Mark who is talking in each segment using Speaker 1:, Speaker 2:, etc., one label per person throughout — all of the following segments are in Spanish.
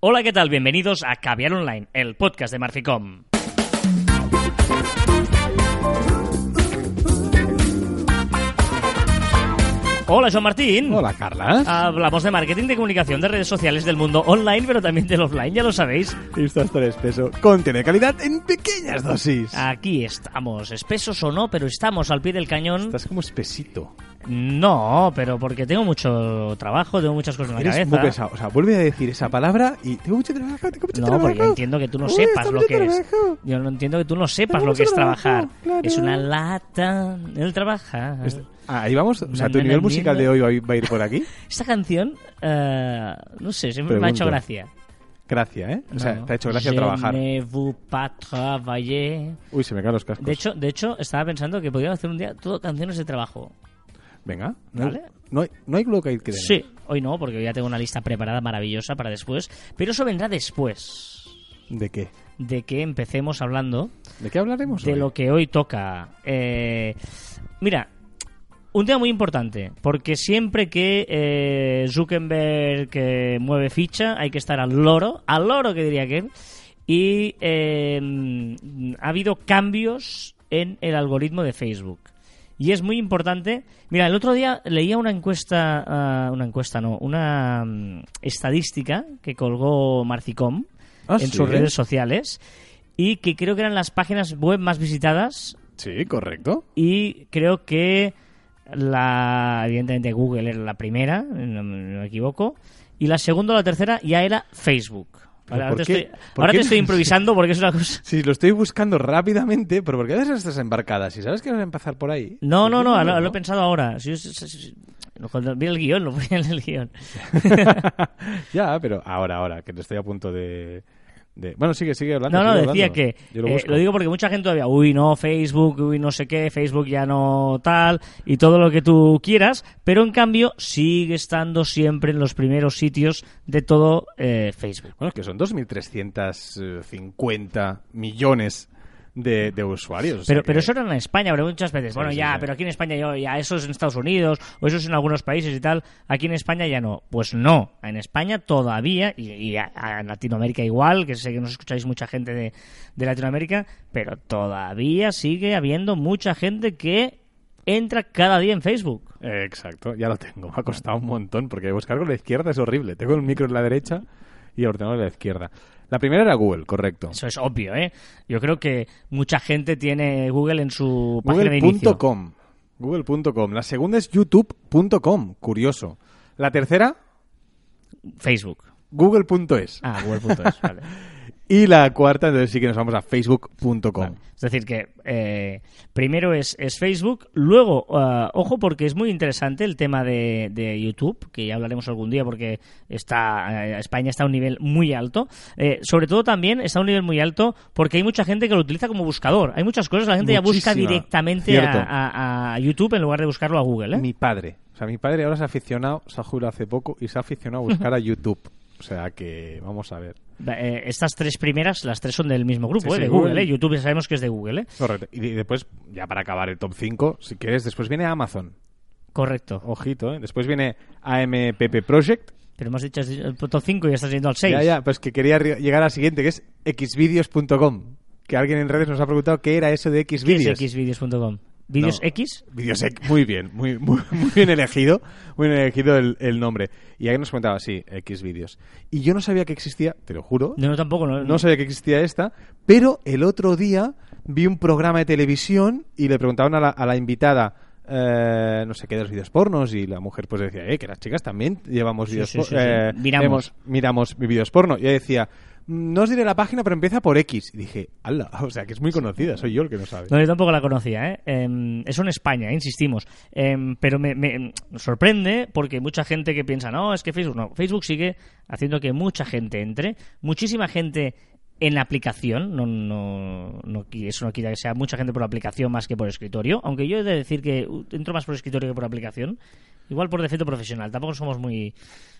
Speaker 1: Hola, ¿qué tal? Bienvenidos a Caviar Online, el podcast de Marficom. Hola, Joan Martín.
Speaker 2: Hola, Carla.
Speaker 1: Hablamos de marketing, de comunicación, de redes sociales, del mundo online, pero también del offline, ya lo sabéis.
Speaker 2: Esto es todo espeso. Contiene calidad en pequeñas dosis.
Speaker 1: Aquí estamos, espesos o no, pero estamos al pie del cañón.
Speaker 2: Estás como espesito.
Speaker 1: No, pero porque tengo mucho trabajo, tengo muchas cosas en la
Speaker 2: Eres
Speaker 1: cabeza.
Speaker 2: muy pesado. O sea, vuelve a decir esa palabra y tengo mucho trabajo, tengo mucho
Speaker 1: No,
Speaker 2: trabajo.
Speaker 1: porque entiendo que tú no
Speaker 2: Uy,
Speaker 1: sepas lo que es. Yo no entiendo que tú no sepas lo que es
Speaker 2: trabajo,
Speaker 1: trabajar.
Speaker 2: claro.
Speaker 1: Es una lata el trabajar.
Speaker 2: Este- ah, ahí vamos. O sea, tu nivel musical de hoy va a ir- por aquí.
Speaker 1: Esta canción, eh, no sé, siempre me ha hecho gracia.
Speaker 2: Gracia, ¿eh? O sea,
Speaker 1: No.
Speaker 2: te ha hecho gracia
Speaker 1: Je
Speaker 2: trabajar.
Speaker 1: ne pas travailler.
Speaker 2: Uy, se me caen los cascos.
Speaker 1: De hecho, de hecho, estaba pensando que podríamos hacer un día todo canciones de trabajo.
Speaker 2: Venga. No, hay-
Speaker 1: Vale.
Speaker 2: no hay, no hay Glocade que.
Speaker 1: Sí, hoy no, porque hoy ya tengo una lista preparada maravillosa para después. Pero eso vendrá después
Speaker 2: ¿De qué?
Speaker 1: de que empecemos hablando
Speaker 2: ¿De qué hablaremos
Speaker 1: de
Speaker 2: hoy?
Speaker 1: lo que hoy toca. Eh, mira, un tema muy importante, porque siempre que eh, Zuckerberg eh, mueve ficha hay que estar al loro, al loro que diría que. Y eh, ha habido cambios en el algoritmo de Facebook. Y es muy importante. Mira, el otro día leía una encuesta, ah, una encuesta no, una mm, estadística que colgó Marcicom
Speaker 2: Ah,
Speaker 1: en
Speaker 2: ¿sí?
Speaker 1: sus redes sociales y que creo que eran las páginas web más visitadas
Speaker 2: Sí, correcto.
Speaker 1: y creo que la evidentemente Google era la primera, no no me equivoco, y la segunda o la tercera ya era Facebook.
Speaker 2: ¿Pero
Speaker 1: Ahora,
Speaker 2: por
Speaker 1: te
Speaker 2: qué?
Speaker 1: estoy,
Speaker 2: ¿Por
Speaker 1: ahora
Speaker 2: qué
Speaker 1: te estoy
Speaker 2: no?
Speaker 1: improvisando porque es una cosa...
Speaker 2: Sí, lo estoy buscando rápidamente, pero porque a veces estás embarcada. Si sabes que vas a empezar por ahí.
Speaker 1: No, no, no,
Speaker 2: ¿por qué
Speaker 1: lo, lo he pensado ahora. Si- si- si- si- cuando vi el guion, lo vi en el guion.
Speaker 2: ya, pero ahora, ahora, que te estoy a punto de... de- Bueno, sigue, sigue hablando.
Speaker 1: No, no,
Speaker 2: sigue
Speaker 1: decía
Speaker 2: hablando.
Speaker 1: que
Speaker 2: Yo lo,
Speaker 1: eh, lo digo porque mucha gente todavía, uy, no, Facebook, uy, no sé qué, Facebook ya no tal, y todo lo que tú quieras, pero en cambio sigue estando siempre en los primeros sitios de todo eh, Facebook.
Speaker 2: Bueno, es que son 2.350 millones de, de usuarios. o sea
Speaker 1: Pero, pero eso era en España, pero muchas veces. Bueno,
Speaker 2: sí,
Speaker 1: ya,
Speaker 2: sí.
Speaker 1: pero aquí en España yo, ya eso es en Estados Unidos, o eso es en algunos países y tal. Aquí en España ya no. Pues no. En España todavía, y, y a- a- en Latinoamérica igual, que sé que nos escucháis mucha gente de, de Latinoamérica, pero todavía sigue habiendo mucha gente que entra cada día en Facebook.
Speaker 2: Exacto, ya lo tengo. Me ha costado un montón, porque buscar con la izquierda es horrible. Tengo el micro en la derecha y el ordenador en la izquierda. La primera era Google, correcto.
Speaker 1: Eso es obvio, ¿eh? Yo creo que mucha gente tiene Google en su página de inicio.
Speaker 2: Google.com. Google.com. La segunda es YouTube.com. Curioso. La tercera,
Speaker 1: Facebook.
Speaker 2: Google.es.
Speaker 1: Ah, Google.es, vale.
Speaker 2: Y la cuarta, entonces sí que nos vamos a Facebook.com.
Speaker 1: Vale. Es decir, que eh, primero es, es Facebook, luego, ah, ojo, porque es muy interesante el tema de, de YouTube, que ya hablaremos algún día porque está eh, España está a un nivel muy alto. Eh, sobre todo también está a un nivel muy alto porque hay mucha gente que lo utiliza como buscador. Hay muchas cosas, la gente ya busca directamente a- a YouTube en lugar de buscarlo a Google. ¿eh?
Speaker 2: Mi padre. O sea, mi padre ahora se ha aficionado, se ha jubilado hace poco y se ha aficionado a buscar a YouTube. O sea que, vamos a ver.
Speaker 1: Eh, estas tres primeras, las tres son del mismo grupo,
Speaker 2: Sí,
Speaker 1: ¿eh? de Google.
Speaker 2: Google.
Speaker 1: ¿eh? YouTube ya sabemos que es de Google. ¿eh?
Speaker 2: Correcto. Y después, ya para acabar el top 5, si quieres, después viene Amazon.
Speaker 1: Correcto.
Speaker 2: Ojito, ¿eh? Después viene AMPP Project.
Speaker 1: Pero hemos dicho el top 5 y ya estás yendo al 6.
Speaker 2: Ya, ya, pues que quería llegar al siguiente, que es xvideos.com. Que alguien en redes nos ha preguntado qué era eso de
Speaker 1: ¿Qué es
Speaker 2: xvideos.
Speaker 1: xvideos.com? ¿Vídeos
Speaker 2: No.
Speaker 1: X?
Speaker 2: Videosec, muy bien, muy, muy, muy bien elegido, muy bien elegido el, el nombre. Y alguien nos comentaba, sí, Xvideos. Y yo no sabía que existía, te lo juro,
Speaker 1: No, no, tampoco. No,
Speaker 2: no sabía que existía esta, pero el otro día vi un programa de televisión y le preguntaban a la, a la invitada, eh, no sé qué, de los vídeos pornos, y la mujer pues decía, eh, que las chicas también llevamos
Speaker 1: Sí,
Speaker 2: vídeos
Speaker 1: sí,
Speaker 2: eh,
Speaker 1: Miramos.
Speaker 2: vemos- miramos vídeos porno. Y ella decía, "Mm, no os diré la página, pero empieza por X. Y dije, ala, o sea, que es muy conocida, soy yo el que no sabe.
Speaker 1: No, yo tampoco la conocía, ¿eh? Em, eso en España, ¿eh? insistimos. Em, pero me, me sorprende porque mucha gente que piensa, no, es que Facebook no. Facebook sigue haciendo que mucha gente entre, muchísima gente en la aplicación, no, no, no, eso no quita que sea mucha gente por aplicación más que por escritorio, aunque yo he de decir que entro más por escritorio que por aplicación, igual por defecto profesional, tampoco somos muy,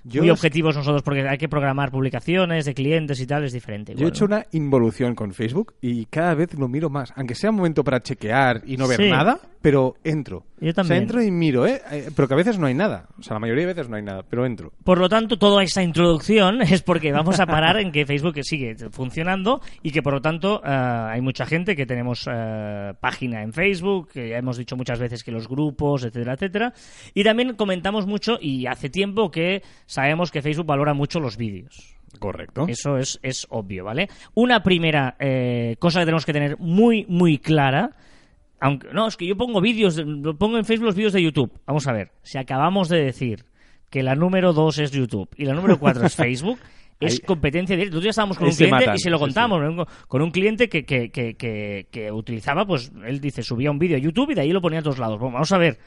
Speaker 2: Yo
Speaker 1: muy objetivos nosotros porque hay que programar publicacaciones de clientes y tal, es diferente.
Speaker 2: Yo he hecho
Speaker 1: ¿no?
Speaker 2: una involución con Facebook y cada vez lo miro más. Aunque sea un momento para chequear y no ver
Speaker 1: Sí.
Speaker 2: nada, pero entro.
Speaker 1: Yo
Speaker 2: O sea,
Speaker 1: también.
Speaker 2: entro y miro, ¿eh? Eh, Pero que a veces no hay nada. O sea, la mayoría de veces no hay nada, pero entro.
Speaker 1: Por lo tanto, toda esta introducción es porque vamos a parar en que Facebook sigue funcionando y que, por lo tanto, eh, hay mucha gente que tenemos eh, página en Facebook, que ya hemos dicho muchas veces que los grupos, etcétera, etcétera. Y también comentamos mucho, y hace tiempo que sabemos que Facebook valora mucho los vídeos.
Speaker 2: Correcto.
Speaker 1: Eso es, es obvio, ¿vale? Una primera eh, cosa que tenemos que tener muy, muy clara. Aunque, no, es que yo pongo vídeos, pongo en Facebook los vídeos de YouTube. Vamos a ver, si acabamos de decir que la número 2 es YouTube y la número 4 es Facebook, es
Speaker 2: Ahí-
Speaker 1: competencia directa. Nosotros ya estábamos con
Speaker 2: ahí
Speaker 1: un cliente
Speaker 2: matan,
Speaker 1: y se lo
Speaker 2: sí,
Speaker 1: contamos, con un cliente que, que, que, que, que utilizaba, pues él dice, subía un vídeo a YouTube y de ahí lo ponía a todos lados. Bueno, vamos a ver,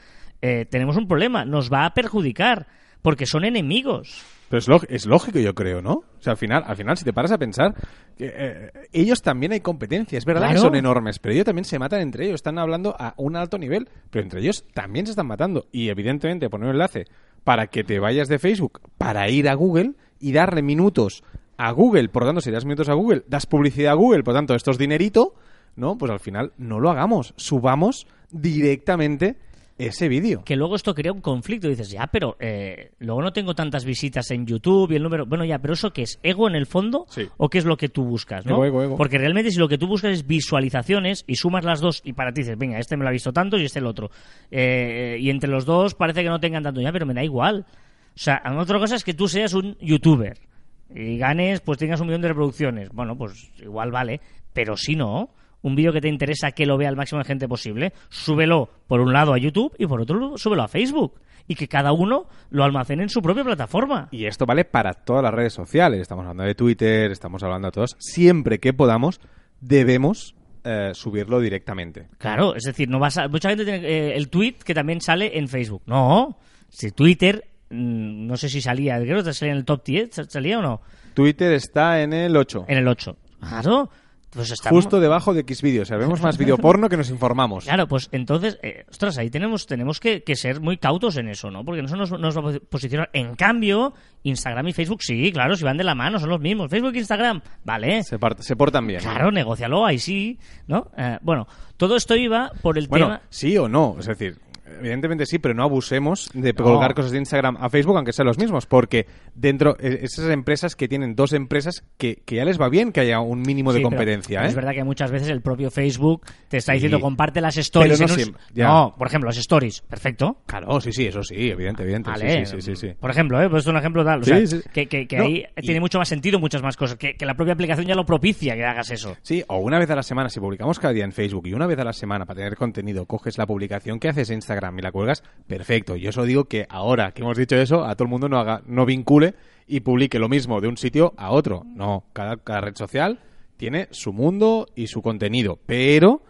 Speaker 1: eh, tenemos un problema, nos va a perjudicar porque son enemigos.
Speaker 2: Pero es, es lógico, yo creo, ¿no? O sea, al final, al final si te paras a pensar, que, eh, ellos también hay competencia. Es verdad
Speaker 1: Claro.
Speaker 2: que son enormes, pero ellos también se matan entre ellos. Están hablando a un alto nivel, pero entre ellos también se están matando. Y evidentemente poner un enlace para que te vayas de Facebook para ir a Google y darle minutos a Google. Por lo tanto, si das minutos a Google, das publicidad a Google, por lo tanto, esto es dinerito, ¿no? Pues al final no lo hagamos. Subamos directamente ese vídeo.
Speaker 1: que luego esto crea un conflicto. Dices, ya, pero eh, luego no tengo tantas visitas en YouTube y el número. Bueno, ya, pero ¿eso qué es? ¿Ego en el fondo?
Speaker 2: Sí.
Speaker 1: ¿O qué es lo que tú buscas? ¿no?
Speaker 2: Ego, ego, ego.
Speaker 1: Porque realmente, si lo que tú buscas es visualizaciones y sumas las dos y para ti dices, venga, este me lo ha visto tanto y este el otro. Eh, y entre los dos parece que no tengan tanto ya, pero me da igual. O sea, otra cosa es que tú seas un youtuber y ganes, pues tengas un millón de reproducciones. Bueno, pues igual vale, pero si no, un vídeo que te interesa que lo vea el máximo de gente posible, súbelo por un lado a YouTube y por otro lado súbelo a Facebook. Y que cada uno lo almacene en su propia plataforma.
Speaker 2: Y esto vale para todas las redes sociales. Estamos hablando de Twitter, estamos hablando de todos. Siempre que podamos, debemos eh, subirlo directamente.
Speaker 1: Claro, es decir, no vas a... Mucha gente tiene eh, el tweet que también sale en Facebook. No, si Twitter, mm, no sé si salía, creo que salía en el top 10, ¿salía o no?
Speaker 2: Twitter está en el 8.
Speaker 1: En el 8. Claro, pues está
Speaker 2: Justo debajo de Xvideos. O sea, vemos más que nos informamos.
Speaker 1: Claro, pues entonces, eh, ostras, ahí tenemos, tenemos que, que ser muy cautos en eso, ¿no? Porque eso nos, nos va a posicionar. En cambio, Instagram y Facebook, sí, claro, si van de la mano, son los mismos. Facebook e Instagram, vale.
Speaker 2: Se, part- se portan bien.
Speaker 1: Claro, negocialo, ahí sí, ¿no? Eh, bueno, todo esto iba por el
Speaker 2: Bueno,
Speaker 1: tema...
Speaker 2: sí o no. Es decir, evidentemente sí, pero no abusemos de colgar cosas de Instagram a Facebook, aunque sean los mismos. Porque dentro, eh, esas empresas que tienen dos empresas que, que ya les va bien que haya un mínimo de
Speaker 1: pero
Speaker 2: competencia, ¿eh?
Speaker 1: Es verdad que muchas veces el propio Facebook te está
Speaker 2: Sí.
Speaker 1: diciendo comparte las stories.
Speaker 2: Pero no
Speaker 1: en un-
Speaker 2: siempre, ya.
Speaker 1: No, por ejemplo, las stories, perfecto.
Speaker 2: Claro, sí, sí, eso sí, evidente, evidente. Sí,
Speaker 1: Vale,
Speaker 2: sí, sí, sí, sí.
Speaker 1: por ejemplo, ¿eh? pues es un ejemplo tal, o sea, que, que- que
Speaker 2: No,
Speaker 1: ahí
Speaker 2: y-
Speaker 1: tiene mucho más sentido muchas más cosas, que, que la propia aplicación ya lo propicia que hagas eso.
Speaker 2: Sí, o una vez a la semana, si publicamos cada día en Facebook y una vez a la semana para tener contenido, coges la publicación que haces en Instagram y la cuelgas, perfecto. Yo solo digo que ahora que hemos dicho eso, a todo el mundo no haga, no vincule y publique lo mismo de un sitio a otro. No, cada, cada red social tiene su mundo y su contenido, pero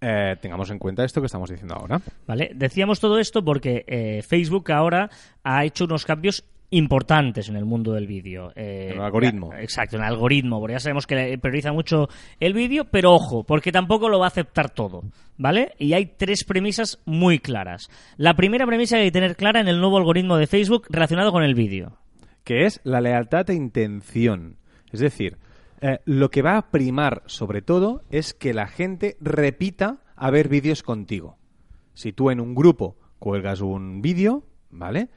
Speaker 2: eh, tengamos en cuenta esto que estamos diciendo ahora.
Speaker 1: ¿Vale? Decíamos todo esto porque eh, Facebook ahora ha hecho unos cambios importantes en el mundo del vídeo. Eh,
Speaker 2: El algoritmo.
Speaker 1: Exacto, en el algoritmo, porque ya sabemos que prioriza mucho el vídeo, pero ojo, porque tampoco lo va a aceptar todo, ¿vale? Y hay tres premisas muy claras. La primera premisa que hay que tener clara en el nuevo algoritmo de Facebook relacionado con el vídeo.
Speaker 2: que es la lealtad e intención. Es decir, eh, lo que va a primar sobre todo es que la gente repita a ver vídeos contigo. Si tú en un grupo cuelgas un vídeo, ¿vale?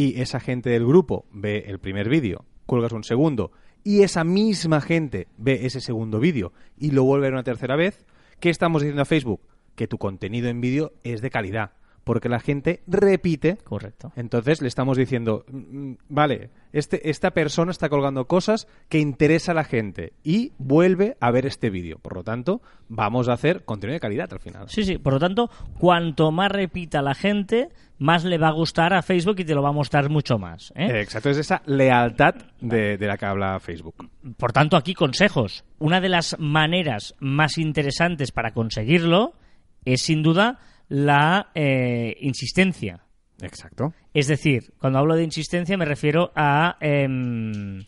Speaker 2: Y esa gente del grupo ve el primer vídeo, cuelgas un segundo, y esa misma gente ve ese segundo vídeo y lo vuelve a ver una tercera vez, ¿qué estamos diciendo a Facebook? Que tu contenido en vídeo es de calidad, porque la gente repite
Speaker 1: Correcto.
Speaker 2: entonces le estamos diciendo, mm, vale, este, esta persona está colgando cosas que interesa a la gente y vuelve a ver este vídeo. Por lo tanto, vamos a hacer contenido de calidad al final.
Speaker 1: Sí, sí, por lo tanto, cuanto más repita la gente, más le va a gustar a Facebook y te lo va a mostrar mucho más. ¿eh?
Speaker 2: Eh, Exacto, es esa lealtad de, de la que habla Facebook.
Speaker 1: Por tanto, aquí consejos. Una de las maneras más interesantes para conseguirlo es sin duda la eh, insistencia.
Speaker 2: Exacto.
Speaker 1: Es decir, cuando hablo de insistencia me refiero a em,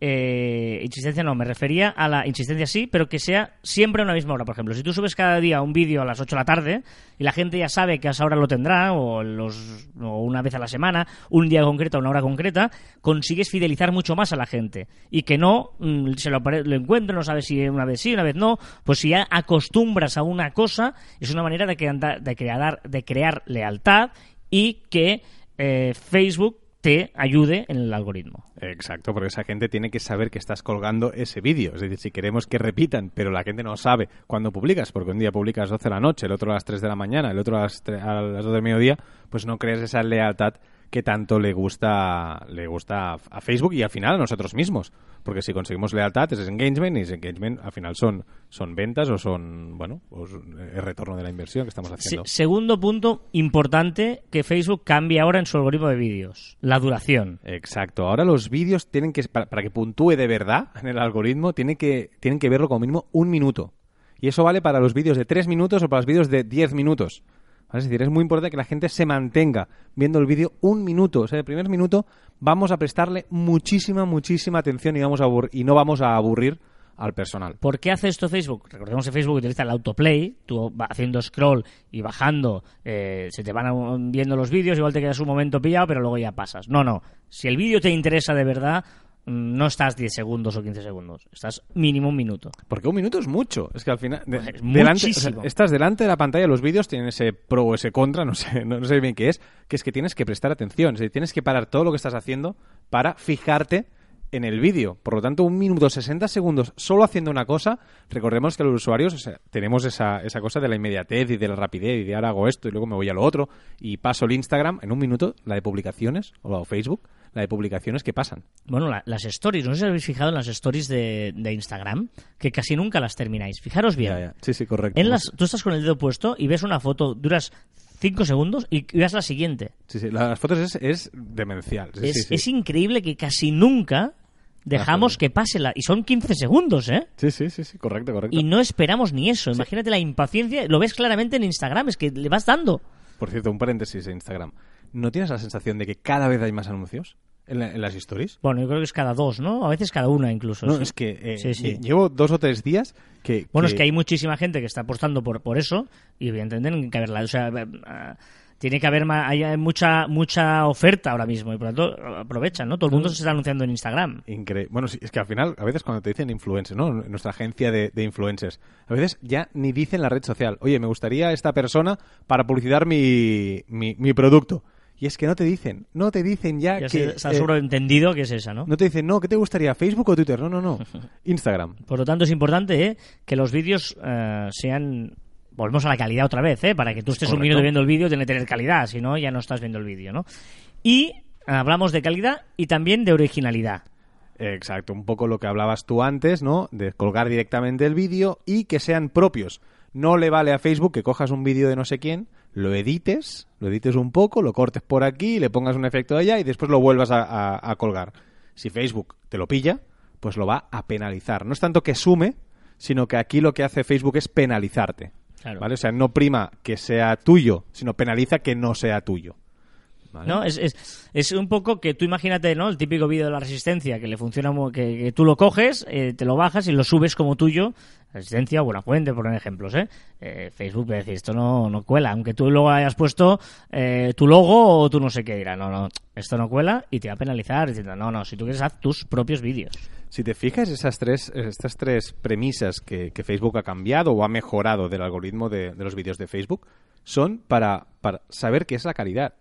Speaker 1: eh, insistencia no, me refería a la insistencia sí, pero que sea siempre a una misma hora. Por ejemplo, si tú subes cada día un vídeo a las 8 de la tarde y la gente ya sabe que a esa hora lo tendrá, o, los, una vez a la semana, un día concreto, una hora concreta, consigues fidelizar mucho más a la gente. Y que no mm, se lo, lo encuentre, no sabe si una vez sí, una vez no. Pues si ya acostumbras a una cosa, es una manera de, que de, crear, de crear lealtad y que eh, Facebook te ayude en el algoritmo.
Speaker 2: Exacto, porque esa gente tiene que saber que estás colgando ese vídeo. Es decir, si queremos que repitan, pero la gente no sabe cuándo publicas, porque un día publicas a las 12 de la noche, el otro a las 3 de la mañana, el otro a las, tre- a las 2 del mediodía, pues no crees esa lealtad que tanto le gusta le gusta a Facebook y al final a nosotros mismos. Porque si conseguimos lealtad, ese es engagement y ese engagement al final son, son ventas o son, bueno, pues, el retorno de la inversión que estamos
Speaker 1: Se-
Speaker 2: haciendo.
Speaker 1: segundo punto importante que Facebook cambie ahora en su algoritmo de vídeos, la duración.
Speaker 2: Exacto. Ahora los vídeos tienen que, para, para que puntúe de verdad en el algoritmo, tienen que, tienen que verlo como mínimo un minuto. Y eso vale para los vídeos de tres minutos o para los vídeos de 10 minutos. Es decir, es muy importante que la gente se mantenga viendo el vídeo un minuto. O sea, el primer minuto vamos a prestarle muchísima, muchísima atención y, vamos a y no vamos a aburrir al personal.
Speaker 1: ¿Por qué hace esto Facebook? Recordemos que Facebook utiliza el autoplay, tú haciendo scroll y bajando, eh, se te van viendo los vídeos, igual te quedas un momento pillado, pero luego ya pasas. No, no. Si el vídeo te interesa de verdad, no estás 10 segundos o 15 segundos, estás mínimo un minuto.
Speaker 2: Porque un minuto es mucho. Es que al final. de-
Speaker 1: Pues es
Speaker 2: delante, o
Speaker 1: muchísimo.
Speaker 2: sea, estás delante de la pantalla, los vídeos tienen ese pro o ese contra, no sé, no, no sé bien qué es, que es que tienes que prestar atención. Es decir, tienes que parar todo lo que estás haciendo para fijarte en el vídeo. Por lo tanto, un minuto, 60 segundos solo haciendo una cosa. Recordemos que los usuarios o sea, tenemos esa, esa cosa de la inmediatez y de la rapidez y de ahora hago esto y luego me voy a lo otro y paso el Instagram en un minuto, la de publicaciones o Facebook, la de publicaciones que pasan.
Speaker 1: Bueno, la- las stories, no sé si habéis fijado en las stories de, de Instagram, que casi nunca las termináis. Fijaros bien.
Speaker 2: Sí, sí, correcto.
Speaker 1: En las, tú estás con el dedo puesto y ves una foto, duras 5 segundos y ves la siguiente.
Speaker 2: Sí, sí, las fotos es, es demencial. Sí,
Speaker 1: es,
Speaker 2: sí, sí.
Speaker 1: es increíble que casi nunca dejamos que pase la... Y son 15 segundos, ¿eh?
Speaker 2: Sí, sí, sí, sí, correcto, correcto.
Speaker 1: Y no esperamos ni eso. Imagínate la impaciencia. Lo ves claramente en Instagram, es que le vas dando.
Speaker 2: Por cierto, un paréntesis en Instagram. ¿No tienes la sensación de que cada vez hay más anuncios en, la- en las stories?
Speaker 1: Bueno, yo creo que es cada dos, ¿no? A veces cada una incluso.
Speaker 2: No,
Speaker 1: sí.
Speaker 2: es que eh,
Speaker 1: Sí, sí.
Speaker 2: lle- llevo dos o tres días que...
Speaker 1: Bueno, es que hay muchísima gente que está apostando por, por eso y evidentemente tiene que haberla. O sea, eh, tiene que haber ma- hay mucha mucha oferta ahora mismo y por lo tanto aprovechan, ¿no? Todo el mundo se está anunciando en Instagram.
Speaker 2: Increíble. Bueno, sí, es que al final, a veces cuando te dicen influencers, ¿no? Nuestra agencia de, de influencers, a veces ya ni dicen la red social. Oye, me gustaría esta persona para publicitar mi, mi, mi producto. Y es que no te dicen, no te dicen ya,
Speaker 1: Ya
Speaker 2: que...
Speaker 1: ha
Speaker 2: eh,
Speaker 1: sobreentendido que es esa, ¿no?
Speaker 2: no te dicen, no, ¿qué te gustaría? ¿Facebook o Twitter? No, no, no. Instagram.
Speaker 1: Por lo tanto, es importante ¿eh? que los vídeos eh, sean. Volvemos a la calidad otra vez, ¿eh? Para que tú estés un minuto viendo el vídeo, tiene que tener calidad, si no, ya no estás viendo el vídeo, ¿no? Y hablamos de calidad y también de originalidad.
Speaker 2: Exacto, un poco lo que hablabas tú antes, ¿no? De colgar directamente el vídeo y que sean propios. No le vale a Facebook que cojas un vídeo de no sé quién, lo edites, lo edites un poco, lo cortes por aquí, le pongas un efecto de allá y después lo vuelvas a, a- a colgar. Si Facebook te lo pilla, pues lo va a penalizar. No es tanto que sume, sino que aquí lo que hace Facebook es penalizarte.
Speaker 1: Claro.
Speaker 2: ¿Vale? O sea, no prima que sea tuyo, sino penaliza que no sea tuyo. ¿Vale?
Speaker 1: ¿No? Es, es, es un poco que tú imagínate, ¿no? El típico vídeo de la resistencia que le funciona, que, que tú lo coges, eh, te lo bajas y lo subes como tuyo. Resistencia o Buena Fuente, por ejemplos, ¿eh? Eh, Facebook va a decir, esto no, no cuela. Aunque tú luego hayas puesto eh, tu logo o tú no sé qué dirá. No, no, esto no cuela y te va a penalizar diciendo, no, no, si tú quieres haz tus propios vídeos.
Speaker 2: Si te fijas, esas tres, estas tres premisas que, que Facebook ha cambiado o ha mejorado del algoritmo de, de los vídeos de Facebook son para, para saber qué es la calidad.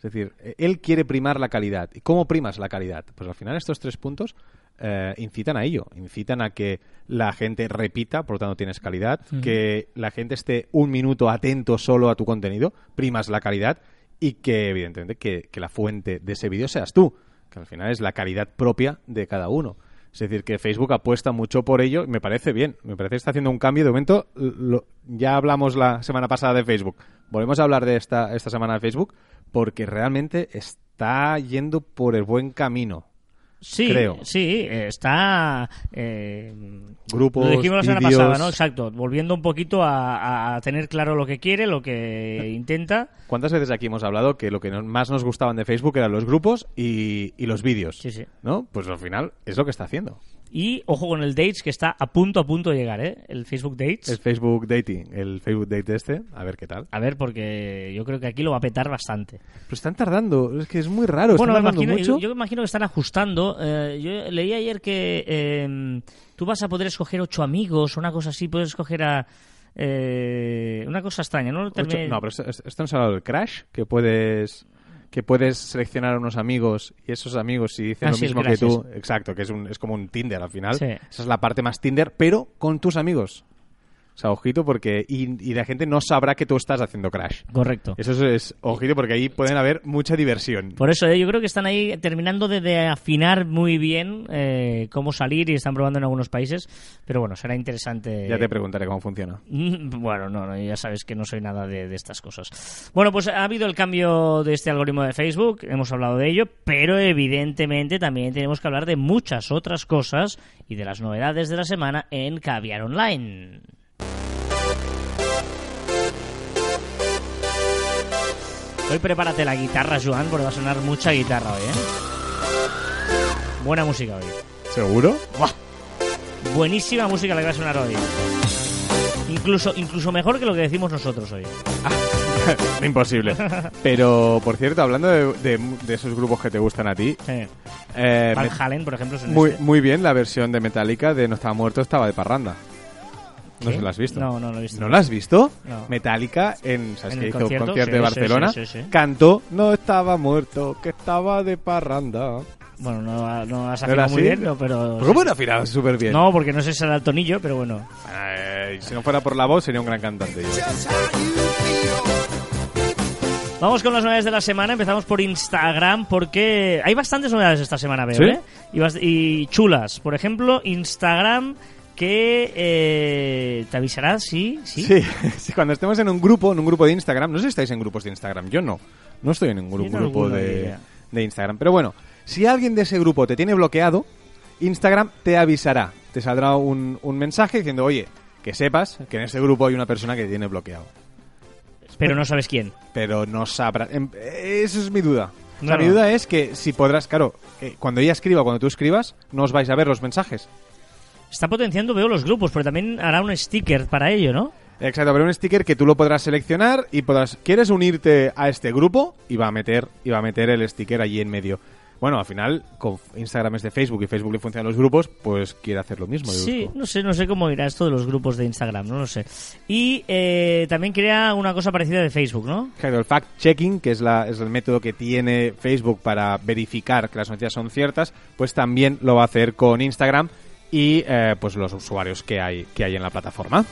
Speaker 2: Es decir, eh, él quiere primar la calidad. ¿Y cómo primas la calidad? Pues al final estos tres puntos eh, incitan a ello. Incitan a que la gente repita, por lo tanto tienes calidad, que la gente esté un minuto atento solo a tu contenido, primas la calidad y que evidentemente que, que la fuente de ese vídeo seas tú, que al final es la calidad propia de cada uno. Es decir, que Facebook apuesta mucho por ello y me parece bien. Me parece que está haciendo un cambio. De momento, lo- ya hablamos la semana pasada de Facebook. Volvemos a hablar de esta, esta semana de Facebook porque realmente está yendo por el buen camino.
Speaker 1: Sí,
Speaker 2: Creo.
Speaker 1: sí, está... eh,
Speaker 2: Grupos,
Speaker 1: lo dijimos la semana pasada, ¿no? Exacto, volviendo un poquito a, a tener claro lo que quiere, lo que intenta.
Speaker 2: ¿Cuántas veces aquí hemos hablado que lo que más nos gustaban de Facebook eran los grupos y, y los vídeos?
Speaker 1: Sí, sí.
Speaker 2: ¿No? Pues al final es lo que está haciendo.
Speaker 1: Y ojo con el Dates, que está a punto, a punto de llegar, ¿eh? El Facebook Dates.
Speaker 2: El Facebook Dating, el Facebook Date este, a ver qué tal.
Speaker 1: A ver, porque yo creo que aquí lo va a petar bastante.
Speaker 2: Pero están tardando, es que es muy raro,
Speaker 1: Bueno,
Speaker 2: están
Speaker 1: imagino,
Speaker 2: mucho.
Speaker 1: yo, yo me imagino que están ajustando. Eh, yo leí ayer que eh, tú vas a poder escoger ocho amigos o una cosa así, puedes escoger a... eh, una cosa extraña, ¿no?
Speaker 2: Ocho-
Speaker 1: Terminé-
Speaker 2: No, pero esto, esto no se ha hablado del Crash, que puedes que puedes seleccionar a unos amigos y esos amigos si dicen
Speaker 1: Ah,
Speaker 2: lo
Speaker 1: sí,
Speaker 2: mismo que tú, exacto, que es un es como un Tinder al final.
Speaker 1: Sí.
Speaker 2: Esa es la parte más Tinder, pero con tus amigos. O sea, ojito porque y, y la gente no sabrá que tú estás haciendo Crash.
Speaker 1: Correcto.
Speaker 2: Eso es, es- ojito porque ahí pueden haber mucha diversión.
Speaker 1: Por eso, eh, yo creo que están ahí terminando de, de afinar muy bien eh, cómo salir y están probando en algunos países. Pero bueno, será interesante.
Speaker 2: Ya te preguntaré cómo funciona.
Speaker 1: Mm, Bueno, no, no, ya sabes que no soy nada de, de estas cosas. Bueno, pues ha habido el cambio de este algoritmo de Facebook, hemos hablado de ello, pero evidentemente también tenemos que hablar de muchas otras cosas y de las novedades de la semana en Caviar Online. Hoy prepárate la guitarra, Joan, porque va a sonar mucha guitarra hoy, ¿eh? Buena música hoy.
Speaker 2: ¿Seguro?
Speaker 1: ¡Buah! Buenísima música la que va a sonar hoy. Incluso, incluso mejor que lo que decimos nosotros hoy.
Speaker 2: Imposible. Pero, por cierto, hablando de, de- de esos grupos que te gustan a ti,
Speaker 1: Sí.
Speaker 2: eh,
Speaker 1: Van Halen, por ejemplo,
Speaker 2: muy,
Speaker 1: este.
Speaker 2: muy bien la versión de Metallica de No estaba muerto, estaba de parranda. No
Speaker 1: ¿Qué?
Speaker 2: sé si la has visto.
Speaker 1: No, no lo he visto.
Speaker 2: ¿No la has visto?
Speaker 1: No.
Speaker 2: Metallica en, ¿sabes
Speaker 1: ¿En
Speaker 2: hizo?
Speaker 1: concierto?
Speaker 2: concierto
Speaker 1: Sí,
Speaker 2: de Barcelona.
Speaker 1: sí, sí, sí.
Speaker 2: Cantó No estaba muerto, que estaba de parranda.
Speaker 1: Bueno, no, no has
Speaker 2: ¿No
Speaker 1: afinado muy bien, no, pero...
Speaker 2: Pues ¿Cómo no afinado súper bien?
Speaker 1: No, porque no sé si era el tonillo, pero bueno.
Speaker 2: Eh, si no fuera por la voz, sería un gran cantante. yo.
Speaker 1: Vamos con las novedades de la semana. Empezamos por Instagram, porque hay bastantes novedades esta semana, veo,
Speaker 2: ¿Sí?
Speaker 1: ¿eh? Y chulas. Por ejemplo, Instagram que eh, te avisará, sí, sí.
Speaker 2: Sí, sí, cuando estemos en un grupo, en un grupo de Instagram, no sé si estáis en grupos de Instagram, yo no, no estoy en ningún grupo de, Instagram. Pero bueno, si alguien de ese grupo te tiene bloqueado, Instagram te avisará, te saldrá un, un mensaje diciendo, oye, que sepas que en ese grupo hay una persona que te tiene bloqueado.
Speaker 1: Pero no sabes quién.
Speaker 2: Pero no sabrá. em, Eso es mi duda. O sea,
Speaker 1: No,
Speaker 2: mi duda es que si podrás, claro, eh, cuando ella escriba, cuando tú escribas, no os vais a ver los mensajes.
Speaker 1: Está potenciando, veo, los grupos, pero también hará un sticker para ello, ¿no?
Speaker 2: Exacto, pero un sticker que tú lo podrás seleccionar y podrás. ¿Quieres unirte a este grupo? Y va a meter, y va a meter el sticker allí en medio. Bueno, al final, con Instagram es de Facebook y Facebook le funcionan los grupos, pues quiere hacer lo mismo.
Speaker 1: Sí,
Speaker 2: deduzco.
Speaker 1: no sé, no sé cómo irá esto de los grupos de Instagram, no lo sé. Y eh, también crea una cosa parecida de Facebook, ¿no?
Speaker 2: Exacto, el fact-checking, que es, la, es el método que tiene Facebook para verificar que las noticias son ciertas, pues también lo va a hacer con Instagram y eh, pues los usuarios que hay, que hay en la plataforma.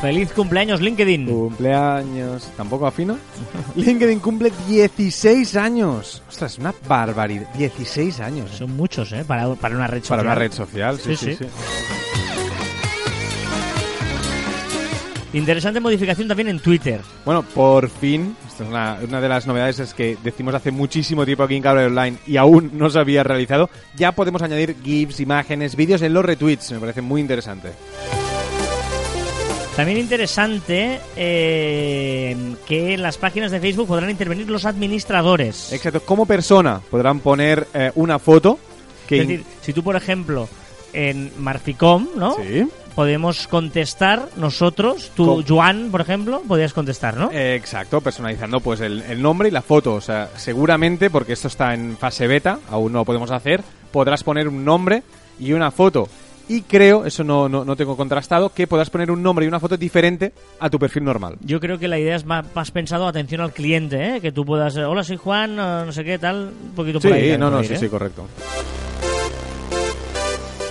Speaker 1: Feliz cumpleaños LinkedIn.
Speaker 2: Cumpleaños. ¿Tampoco afino? LinkedIn cumple 16 años. Ostras, es una barbaridad. 16 años. ¿eh?
Speaker 1: Son muchos, ¿eh? Para, para una red social.
Speaker 2: Para una red social, sí,
Speaker 1: Sí,
Speaker 2: sí,
Speaker 1: sí.
Speaker 2: sí.
Speaker 1: Interesante modificación también en Twitter.
Speaker 2: Bueno, por fin, esta es una, una de las novedades es que decimos hace muchísimo tiempo aquí en Cable Online y aún no se había realizado. Ya podemos añadir GIFs, imágenes, vídeos en los retweets. Me parece muy interesante.
Speaker 1: También interesante eh, que en las páginas de Facebook podrán intervenir los administradores.
Speaker 2: Exacto, como persona podrán poner eh, una foto que...
Speaker 1: Es decir, si tú, por ejemplo, en Marficom, ¿no?
Speaker 2: Sí.
Speaker 1: Podemos contestar nosotros, tú, Joan, por ejemplo, podrías contestar, ¿no?
Speaker 2: Eh, Exacto, personalizando pues el, el nombre y la foto. O sea, seguramente, porque esto está en fase beta, aún no lo podemos hacer, podrás poner un nombre y una foto. Y creo, eso no, no, no tengo contrastado, que podrás poner un nombre y una foto diferente a tu perfil normal.
Speaker 1: Yo creo que la idea es más, más pensado atención al cliente, ¿eh? Que tú puedas, eh, hola, soy Juan, eh, no sé qué, tal, un poquito por ahí.
Speaker 2: Sí,
Speaker 1: tal,
Speaker 2: no, no, sí,
Speaker 1: ¿eh?
Speaker 2: sí, correcto.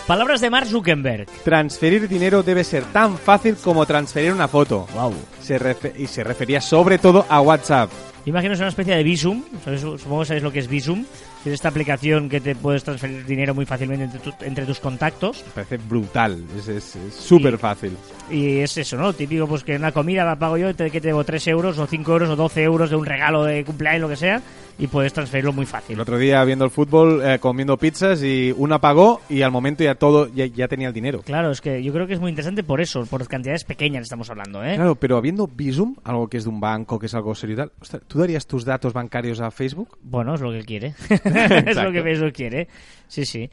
Speaker 1: Palabras de Mark Zuckerberg.
Speaker 2: Transferir dinero debe ser tan fácil como transferir una foto.
Speaker 1: Wow.
Speaker 2: Se y se refería sobre todo a WhatsApp.
Speaker 1: Imaginaos una especie de Visum, supongo que sabéis lo que es Visum, Tienes esta aplicación que te puedes transferir dinero muy fácilmente entre, tu- entre tus contactos.
Speaker 2: Me parece brutal, es es- es súper fácil.
Speaker 1: Y es eso, ¿no? Típico, pues que una comida la pago yo, que te debo 3 euros o 5 euros o 12 euros de un regalo de cumpleaños, lo que sea, y puedes transferirlo muy fácil.
Speaker 2: El otro día viendo el fútbol, eh, comiendo pizzas y una pagó y al momento ya todo, ya, ya tenía el dinero.
Speaker 1: Claro, es que yo creo que es muy interesante por eso, por cantidades pequeñas estamos hablando, ¿eh?
Speaker 2: Claro, pero habiendo Visum, algo que es de un banco, que es algo serio y tal, ostras, ¿tú darías tus datos bancarios a Facebook?
Speaker 1: Bueno, es lo que él quiere. es lo que Facebook quiere. Sí, sí.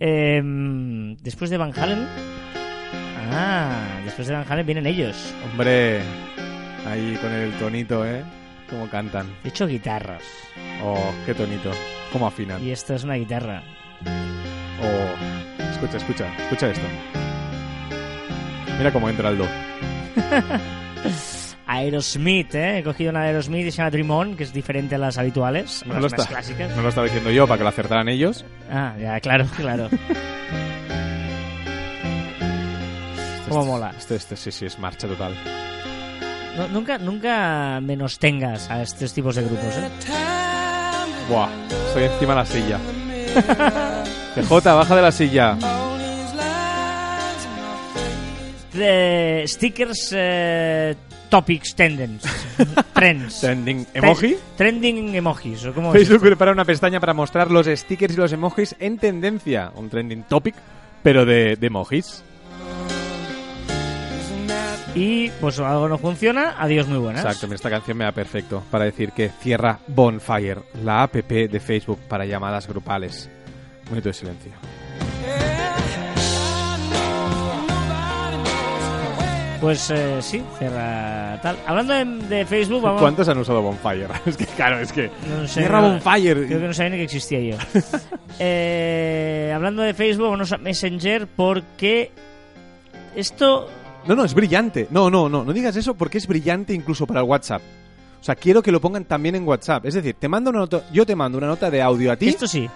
Speaker 1: Em, después de Van Halen. Ah, después de Van Halen vienen ellos.
Speaker 2: Hombre, ahí con el tonito, ¿eh? Cómo cantan.
Speaker 1: De hecho, guitarras.
Speaker 2: Oh, qué tonito. Cómo afinan.
Speaker 1: Y esto es una guitarra.
Speaker 2: Oh, escucha, escucha, escucha esto. Mira cómo entra el do.
Speaker 1: Aerosmith, ¿eh? He cogido una de Aerosmith y se llama Dream On, que es diferente a las habituales, a
Speaker 2: No
Speaker 1: las
Speaker 2: lo,
Speaker 1: más
Speaker 2: está-
Speaker 1: clásicas.
Speaker 2: no lo estaba diciendo yo para que lo acertaran ellos.
Speaker 1: Ah, ya, claro, claro. Cómo mola.
Speaker 2: Este, este sí, sí, es marcha total.
Speaker 1: No- nunca, nunca menos tengas a estos tipos de grupos, ¿eh?
Speaker 2: Buah, estoy encima de la silla. CJ, baja de la silla.
Speaker 1: Stickers, eh, topics, tendens, trends.
Speaker 2: Trending emoji.
Speaker 1: Tre- Trending emojis, ¿o cómo es
Speaker 2: Facebook
Speaker 1: esto?
Speaker 2: prepara una pestaña para mostrar los stickers y los emojis en tendencia. Un trending topic, pero de, de emojis.
Speaker 1: Y pues algo no funciona, adiós muy buenas.
Speaker 2: Exacto, esta canción me da perfecto para decir que cierra Bonfire, la app de Facebook para llamadas grupales. Un minuto de silencio.
Speaker 1: Pues eh, sí, cierra tal. Hablando de, de Facebook, vamos...
Speaker 2: ¿Cuántos han usado Bonfire? es que claro, es que
Speaker 1: No sé,
Speaker 2: cierra
Speaker 1: no-
Speaker 2: Bonfire.
Speaker 1: Creo que no sabía ni que existía yo. Eh, hablando de Facebook, vamos a Messenger porque esto...
Speaker 2: No, no, es brillante. No, no, no, no digas eso porque es brillante incluso para el WhatsApp. O sea, quiero que lo pongan también en WhatsApp. Es decir, te mando una nota, yo te mando una nota de audio a ti.
Speaker 1: Esto sí.
Speaker 2: ¿Es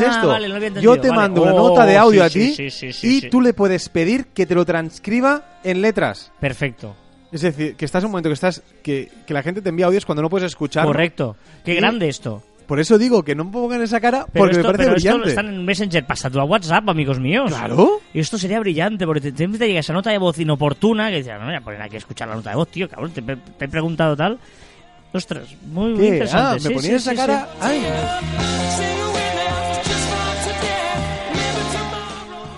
Speaker 1: Ah,
Speaker 2: esto?
Speaker 1: vale, no había entendido.
Speaker 2: yo te
Speaker 1: Vale.
Speaker 2: mando una
Speaker 1: Oh,
Speaker 2: nota de audio
Speaker 1: sí,
Speaker 2: a ti
Speaker 1: sí, sí, sí,
Speaker 2: y
Speaker 1: sí.
Speaker 2: tú le puedes pedir que te lo transcriba en letras.
Speaker 1: Perfecto.
Speaker 2: Es decir, que estás en un momento que estás que, que la gente te envía audios cuando no puedes escuchar.
Speaker 1: Correcto. Qué
Speaker 2: Y-
Speaker 1: grande esto.
Speaker 2: Por eso digo que no me pongan esa cara
Speaker 1: Pero
Speaker 2: porque
Speaker 1: esto,
Speaker 2: me parece
Speaker 1: pero esto
Speaker 2: brillante.
Speaker 1: están en Messenger pasando a WhatsApp, amigos míos.
Speaker 2: Claro.
Speaker 1: Y esto sería brillante, porque te, te, llega esa nota de voz inoportuna que dices, no voy a poner aquí a escuchar la nota de voz, tío, cabrón, te, te he preguntado tal. Ostras, muy, muy interesante.
Speaker 2: Ah, me
Speaker 1: Sí,
Speaker 2: ponía
Speaker 1: sí,
Speaker 2: esa
Speaker 1: sí,
Speaker 2: cara. Ay.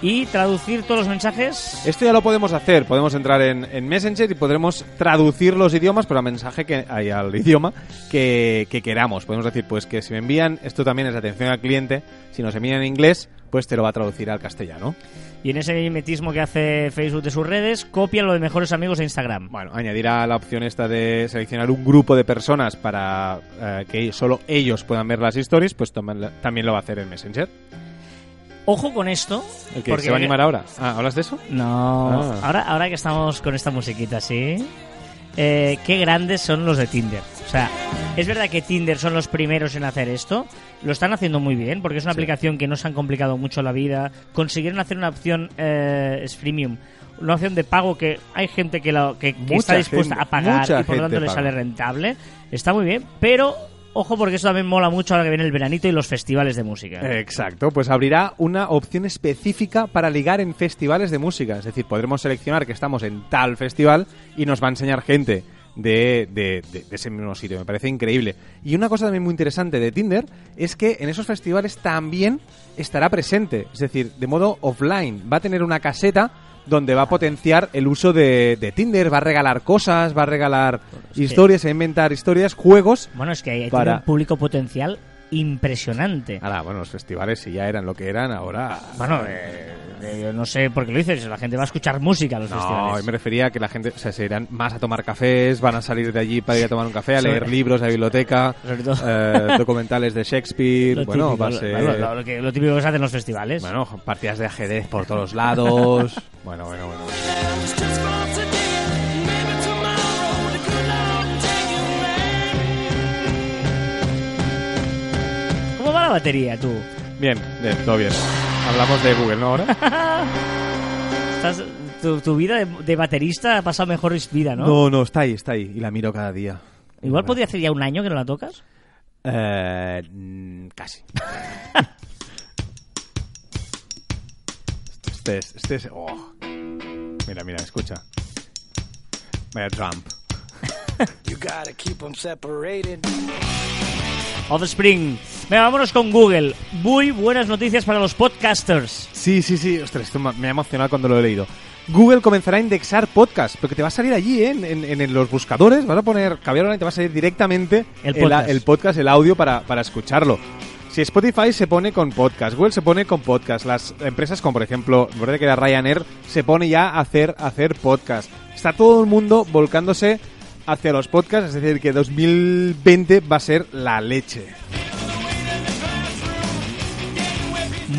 Speaker 1: Y traducir todos los mensajes.
Speaker 2: Esto ya lo podemos hacer. Podemos entrar en, en Messenger y podremos traducir los idiomas, pero al mensaje que hay al idioma que, que queramos. Podemos decir, pues que si me envían, esto también es atención al cliente. Si nos envían en inglés, pues te lo va a traducir al castellano.
Speaker 1: Y en ese mimetismo que hace Facebook de sus redes, copia lo de mejores amigos de Instagram.
Speaker 2: Bueno, añadirá la opción esta de seleccionar un grupo de personas para eh, que solo ellos puedan ver las stories, pues también también lo va a hacer en Messenger.
Speaker 1: Ojo con esto.
Speaker 2: ¿El que
Speaker 1: porque-
Speaker 2: se va a animar ahora? Ah, ¿hablas de eso?
Speaker 1: No,
Speaker 2: Ah.
Speaker 1: ahora, ahora que estamos con esta musiquita, ¿sí? Eh, qué grandes son los de Tinder. O sea, es verdad que Tinder son los primeros en hacer esto. Lo están haciendo muy bien porque es una
Speaker 2: Sí.
Speaker 1: aplicación que no se han complicado mucho la vida. Consiguieron hacer una opción eh, es freemium, una opción de pago que hay gente que, lo, que, está dispuesta
Speaker 2: gente,
Speaker 1: a pagar y por lo tanto le sale rentable. Está muy bien, pero ojo porque eso también mola mucho ahora que viene el veranito y los festivales de música.
Speaker 2: Exacto, pues abrirá una opción específica para ligar en festivales de música. Es decir, podremos seleccionar que estamos en tal festival y nos va a enseñar gente de, de- de- ese mismo sitio. Me parece increíble. Y una cosa también muy interesante de Tinder es que en esos festivales también estará presente. Es decir, de modo offline. Va a tener una caseta donde va a potenciar el uso de, de Tinder, va a regalar cosas, va a regalar
Speaker 1: que-
Speaker 2: historias, a inventar historias, juegos.
Speaker 1: Bueno, es que
Speaker 2: Para-
Speaker 1: tiene un público potencial impresionante.
Speaker 2: Ahora, bueno, los festivales si ya eran lo que eran, ahora...
Speaker 1: Bueno, eh, eh, yo no sé por qué lo dices, la gente va a escuchar música a los
Speaker 2: No,
Speaker 1: festivales.
Speaker 2: me refería a que la gente, o sea, se irán más a tomar cafés, van a salir de allí para ir a tomar un café, a leer libros a la biblioteca, eh, documentales de Shakespeare,
Speaker 1: Lo
Speaker 2: bueno,
Speaker 1: típico,
Speaker 2: va a ser...
Speaker 1: bueno, lo, lo que- lo típico que se hace en los festivales.
Speaker 2: Bueno, partidas de ajedrez por todos lados. bueno, bueno, bueno.
Speaker 1: ¿Cómo va la batería, tú?
Speaker 2: Bien, bien, todo bien. Hablamos de Google, ¿no? Ahora.
Speaker 1: Estás- tu, tu vida de, de baterista ha pasado mejor vida, ¿no?
Speaker 2: No, no, está ahí, está ahí. Y la miro cada día.
Speaker 1: Igual podría hacer ya un año que no la tocas.
Speaker 2: Eh, mm, casi. este es... Este es oh. Mira, mira, escucha. Vaya Trump.
Speaker 3: You gotta keep them separated.
Speaker 1: Offspring. Venga, vámonos con Google. Muy buenas noticias para los podcasters.
Speaker 2: Sí, sí, sí. Ostras, esto me ha emocionado cuando lo he leído. Google comenzará a indexar podcast, porque te va a salir allí, ¿eh? en, en- en los buscadores, vas a poner Caviar y te va a salir directamente
Speaker 1: El
Speaker 2: el,
Speaker 1: podcast.
Speaker 2: el podcast, el audio para, para escucharlo. Si Spotify se pone con podcast, Google se pone con podcast, las empresas como por ejemplo, me parece que era Ryanair, se pone ya a hacer, a hacer podcast. Está todo el mundo volcándose hacia los podcasts, es decir, que 2020 va a ser la leche.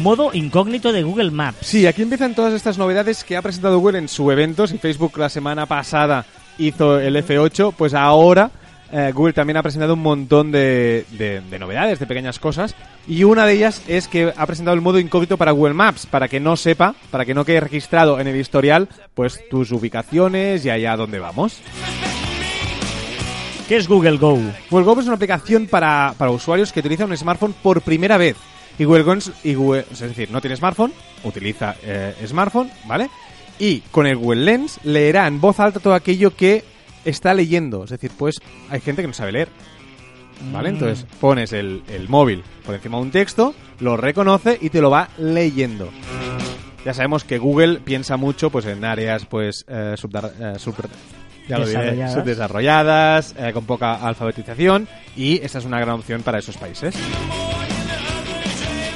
Speaker 1: Modo incógnito de Google Maps.
Speaker 2: Sí, aquí empiezan todas estas novedades que ha presentado Google en su evento. Si Facebook la semana pasada hizo el F8, pues ahora eh, Google también ha presentado un montón de, de- de novedades, de pequeñas cosas. Y una de ellas es que ha presentado el modo incógnito para Google Maps, para que no sepa, para que no quede registrado en el historial, pues tus ubicaciones y allá donde vamos.
Speaker 1: ¿Qué es Google Go?
Speaker 2: Google Go es una aplicación para, para usuarios que utilizan un smartphone por primera vez. Y Google Go, es- y Google- es decir, no tiene smartphone, utiliza eh, smartphone, ¿vale? Y con el Google Lens leerá en voz alta todo aquello que está leyendo. Es decir, pues hay gente que no sabe leer. ¿Vale?
Speaker 1: Mm.
Speaker 2: Entonces pones el, el móvil por encima de un texto, lo reconoce y te lo va leyendo. Ya sabemos que Google piensa mucho pues en áreas pues eh, subdar- eh, super- ya lo diré,
Speaker 1: Desarrolladas.
Speaker 2: subdesarrolladas, eh, con poca alfabetización y esta es una gran opción para esos países.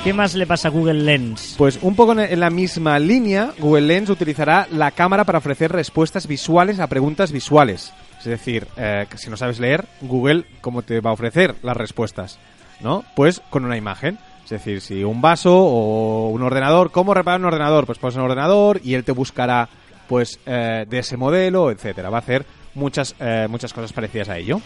Speaker 1: ¿Qué más le pasa a Google Lens?
Speaker 2: Pues un poco en- la misma línea, Google Lens utilizará la cámara para ofrecer respuestas visuales a preguntas visuales. Es decir, eh, que si no sabes leer, Google, ¿cómo te va a ofrecer las respuestas? ¿No? Pues con una imagen. Es decir, si un vaso o un ordenador, ¿cómo reparar un ordenador? Pues pones un ordenador y él te buscará pues eh, de ese modelo, etcétera. Va a hacer muchas, eh, muchas cosas parecidas a ello.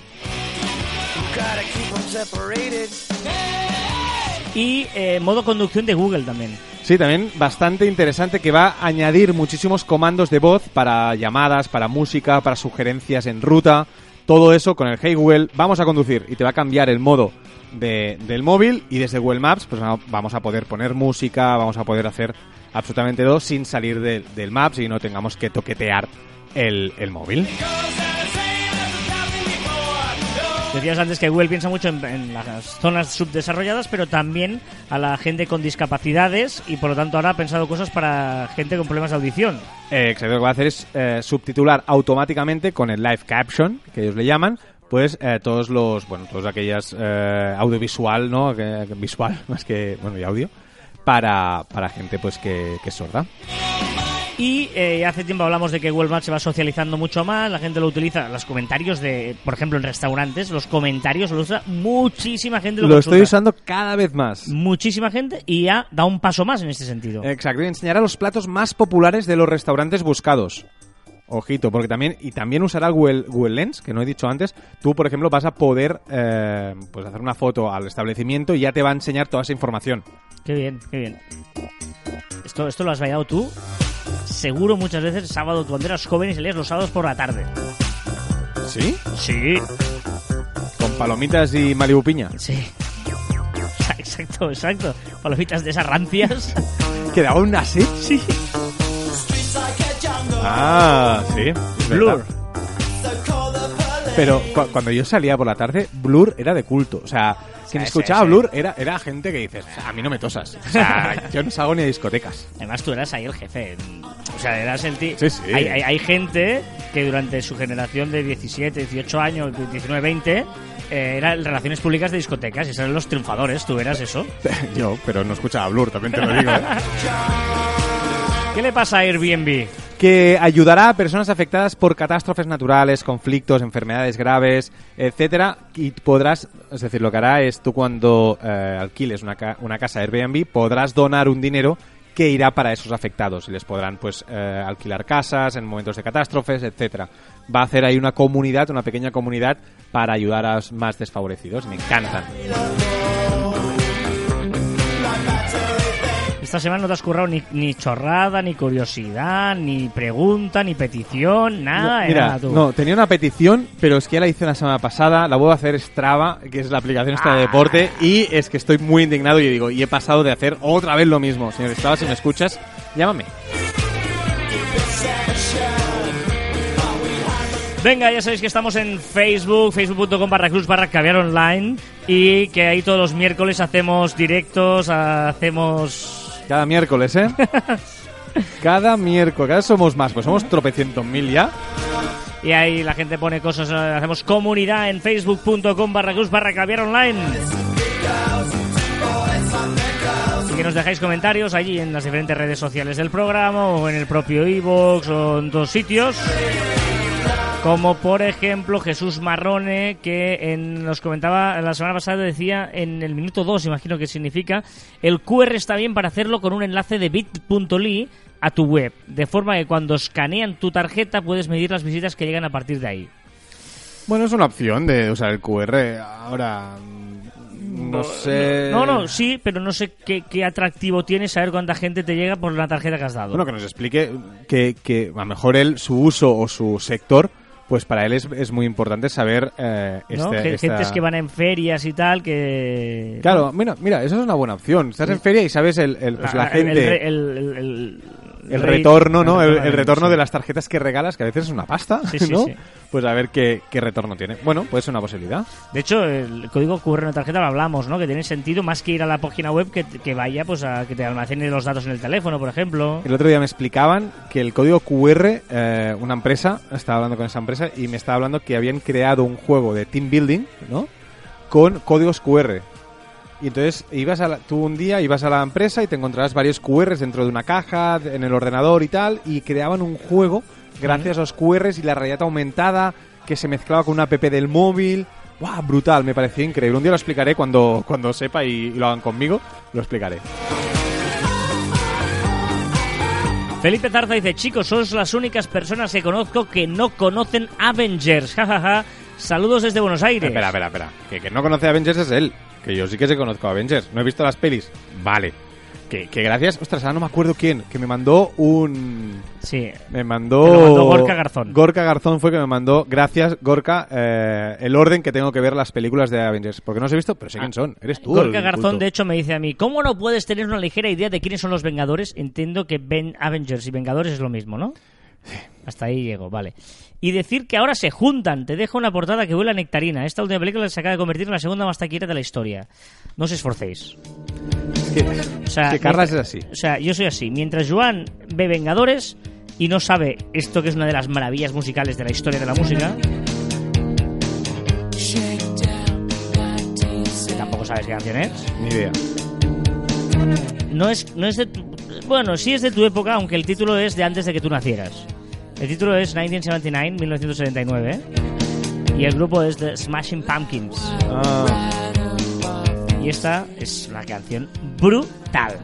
Speaker 1: Y eh, modo conducción de Google también.
Speaker 2: Sí, también bastante interesante que va a añadir muchísimos comandos de voz para llamadas, para música, para sugerencias en ruta. Todo eso con el Hey Google, vamos a conducir y te va a cambiar el modo de- del móvil y desde Google Maps pues va- vamos a poder poner música, vamos a poder hacer absolutamente todo sin salir de- del Maps y no tengamos que toquetear el, el móvil.
Speaker 1: Decías antes que Google piensa mucho en, en las zonas subdesarrolladas, pero también a la gente con discapacidades y por lo tanto ahora ha pensado cosas para gente con problemas de audición.
Speaker 2: Eh, exacto, lo que va a hacer es eh, subtitular automáticamente con el live caption, que ellos le llaman, pues eh, todos los, bueno, todas aquellas eh, audiovisual, ¿no? Visual, más que, bueno, y audio, para, para gente pues que, que es sorda.
Speaker 1: Y eh, hace tiempo hablamos de que Google Maps se va socializando mucho más, la gente lo utiliza, los comentarios de, por ejemplo, en restaurantes, los comentarios lo usa muchísima gente. Lo,
Speaker 2: Lo
Speaker 1: consulta.
Speaker 2: estoy usando cada vez más.
Speaker 1: Muchísima gente y ya da un paso más en este sentido.
Speaker 2: Exacto, y enseñará los platos más populares de los restaurantes buscados. Ojito, porque también y también usará el Google, Google Lens, que no he dicho antes. Tú, por ejemplo, vas a poder eh, pues hacer una foto al establecimiento y ya te va a enseñar toda esa información.
Speaker 1: Qué bien, qué bien. Esto, esto lo has bailado tú. Seguro muchas veces sábado cuando eras joven y salías los sábados por la tarde.
Speaker 2: ¿Sí?
Speaker 1: Sí,
Speaker 2: Con palomitas y Malibu piña.
Speaker 1: sí. Exacto, exacto. Palomitas de esas rancias.
Speaker 2: ¿Quedaba una así?
Speaker 1: Sí.
Speaker 2: Ah, sí.
Speaker 1: Blur.
Speaker 2: Pero cu- cuando yo salía por la tarde, Blur era de culto. O sea, quien
Speaker 1: Sí,
Speaker 2: escuchaba
Speaker 1: sí, sí.
Speaker 2: Blur era, era gente que dices, a mí no me tosas. O sea, yo no salgo ni a discotecas.
Speaker 1: Además tú eras ahí el jefe. O sea, eras el tío.
Speaker 2: Sí, sí.
Speaker 1: Hay, hay- hay gente que durante su generación de 17, 18 años, 19, 20, eh, eran relaciones públicas de discotecas y eran los triunfadores. Tú eras eso.
Speaker 2: yo, pero no escuchaba Blur, también te lo digo. ¿eh?
Speaker 1: ¿Qué le pasa a Airbnb?
Speaker 2: que ayudará a personas afectadas por catástrofes naturales, conflictos, enfermedades graves, etcétera, y podrás, es decir, lo que hará es tú cuando eh, alquiles una, ca- una casa Airbnb podrás donar un dinero que irá para esos afectados y les podrán pues eh, alquilar casas en momentos de catástrofes, etcétera. Va a hacer ahí una comunidad, una pequeña comunidad para ayudar a los más desfavorecidos. Me encantan.
Speaker 1: Esta semana no te has currado ni, ni chorrada, ni curiosidad, ni pregunta, ni petición, nada.
Speaker 2: No, mira,
Speaker 1: nada, tú.
Speaker 2: no, tenía una petición, pero es que ya la hice la semana pasada, la vuelvo a hacer Strava, que es la aplicación esta
Speaker 1: Ah.
Speaker 2: de deporte, y es que estoy muy indignado y digo, y he pasado de hacer otra vez lo mismo. Señor Strava, si me escuchas, llámame.
Speaker 1: Venga, ya sabéis que estamos en Facebook, facebook.com barra cruz barra caviar online y que ahí todos los miércoles hacemos directos, hacemos...
Speaker 2: Cada miércoles, ¿eh? Cada miércoles, cada vez somos más, pues somos tropecientos mil ya.
Speaker 1: Y ahí la gente pone cosas, eh, hacemos comunidad en facebook.com barra cruz barra caviar online. Y que nos dejáis comentarios allí en las diferentes redes sociales del programa o en el propio iVoox o en dos sitios. Como por ejemplo Jesús Marrone, que en- nos comentaba la semana pasada, decía en el minuto 2, imagino que significa, el QR está bien para hacerlo con un enlace de bit.ly a tu web, de forma que cuando escanean tu tarjeta puedes medir las visitas que llegan a partir de ahí.
Speaker 2: Bueno, es una opción de usar el QR. Ahora, no sé...
Speaker 1: No, no, sí, pero no sé qué, qué atractivo tiene saber cuánta gente te llega por la tarjeta que has dado.
Speaker 2: Bueno, que nos explique que, que a lo mejor él, su uso o su sector, pues para él es, es muy importante saber eh,
Speaker 1: ¿no?
Speaker 2: este- esta-
Speaker 1: Gentes que van en ferias y tal, que...
Speaker 2: Claro, mira, mira, eso es una buena opción. Estás en feria y sabes el, el- pues la
Speaker 1: Ah,
Speaker 2: gente...
Speaker 1: El, re- el- el-
Speaker 2: retorno, ¿no? El, el retorno
Speaker 1: sí.
Speaker 2: de las tarjetas que regalas, que a veces es una pasta,
Speaker 1: Sí, sí,
Speaker 2: ¿no? Pues a ver qué, qué retorno tiene. Bueno, puede ser una posibilidad.
Speaker 1: De hecho, el código QR en la tarjeta lo hablamos, ¿no? Que tiene sentido más que ir a la página web que, que vaya pues a que te almacene los datos en el teléfono, por ejemplo.
Speaker 2: El otro día me explicaban que el código QR, eh, una empresa, estaba hablando con esa empresa y me estaba hablando que habían creado un juego de team building, ¿no? Con códigos QR. Y entonces ibas a la- tú un día ibas a la empresa y te encontrabas varios QRs dentro de una caja, en el ordenador y tal, y creaban un juego gracias a los QRs y la realidad aumentada que se mezclaba con una app del móvil. ¡Wow! Brutal, me pareció increíble. Un día lo explicaré cuando, cuando sepa y, y lo hagan conmigo, lo explicaré.
Speaker 1: Felipe Tarza dice, chicos, sois las únicas personas que conozco que no conocen Avengers. jajaja. Saludos desde Buenos Aires.
Speaker 2: Espera, espera, espera. Que, que no conoce Avengers es él. Que yo sí que se conozco a Avengers. No he visto las pelis. Vale. Que, que gracias. Ostras, ahora no me acuerdo quién. Que me mandó un.
Speaker 1: Sí.
Speaker 2: Me mandó.
Speaker 1: Gorka Garzón.
Speaker 2: Gorka Garzón fue que me mandó. Gracias, Gorka. eh, el orden que tengo que ver las películas de Avengers. Porque no los he visto, pero sé quién son. Eres tú.
Speaker 1: Gorka Garzón,
Speaker 2: culto.
Speaker 1: de hecho, me dice a mí, ¿cómo no puedes tener una ligera idea de quiénes son los Vengadores? Entiendo que Ben Avengers y Vengadores es lo mismo, ¿no? Hasta ahí llego, vale. Y decir que ahora se juntan. Te dejo una portada que huele a nectarina. Esta última película se acaba de convertir en la segunda más taquillera de la historia. No os esforcéis.
Speaker 2: Es que,
Speaker 1: O sea,
Speaker 2: que Carlas es así.
Speaker 1: O sea, yo soy así. Mientras Joan ve Vengadores y no sabe esto que es una de las maravillas musicales de la historia de la música. Tampoco sabes qué canción es.
Speaker 2: Ni idea.
Speaker 1: No es, no es de tu- Bueno, sí es de tu época, aunque el título es de antes de que tú nacieras. El título es 1979, 1979. ¿eh? Y el grupo es The Smashing Pumpkins.
Speaker 2: Ah,
Speaker 1: Y esta es una canción brutal.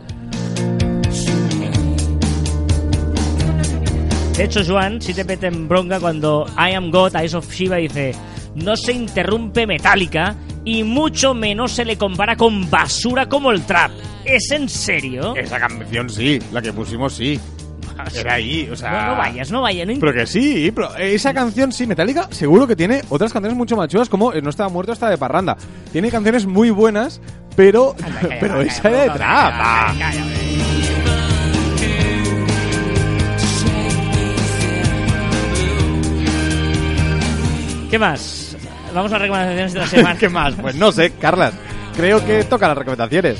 Speaker 1: De hecho, Joan, si te pete en bronca cuando I Am God, Eyes of Shiva dice no se interrumpe Metallica y mucho menos se le compara con basura como el trap. ¿Es en serio?
Speaker 2: esa canción sí. La que pusimos sí. Era ahí, o sea.
Speaker 1: No, no vayas, no vayas. No
Speaker 2: Pero que sí, pero esa canción sí, Metallica, seguro que tiene otras canciones mucho más chulas como eh, No estaba muerto hasta de parranda. Tiene canciones muy buenas, pero
Speaker 1: Anda, calla,
Speaker 2: pero
Speaker 1: calla,
Speaker 2: esa era de
Speaker 1: calla,
Speaker 2: trap.
Speaker 1: calla,
Speaker 2: ah.
Speaker 1: calla, hombre. ¿Qué más? Vamos a recomendaciones de la semana.
Speaker 2: ¿Qué más? Pues no sé, Carlas. Creo que toca las recomendaciones.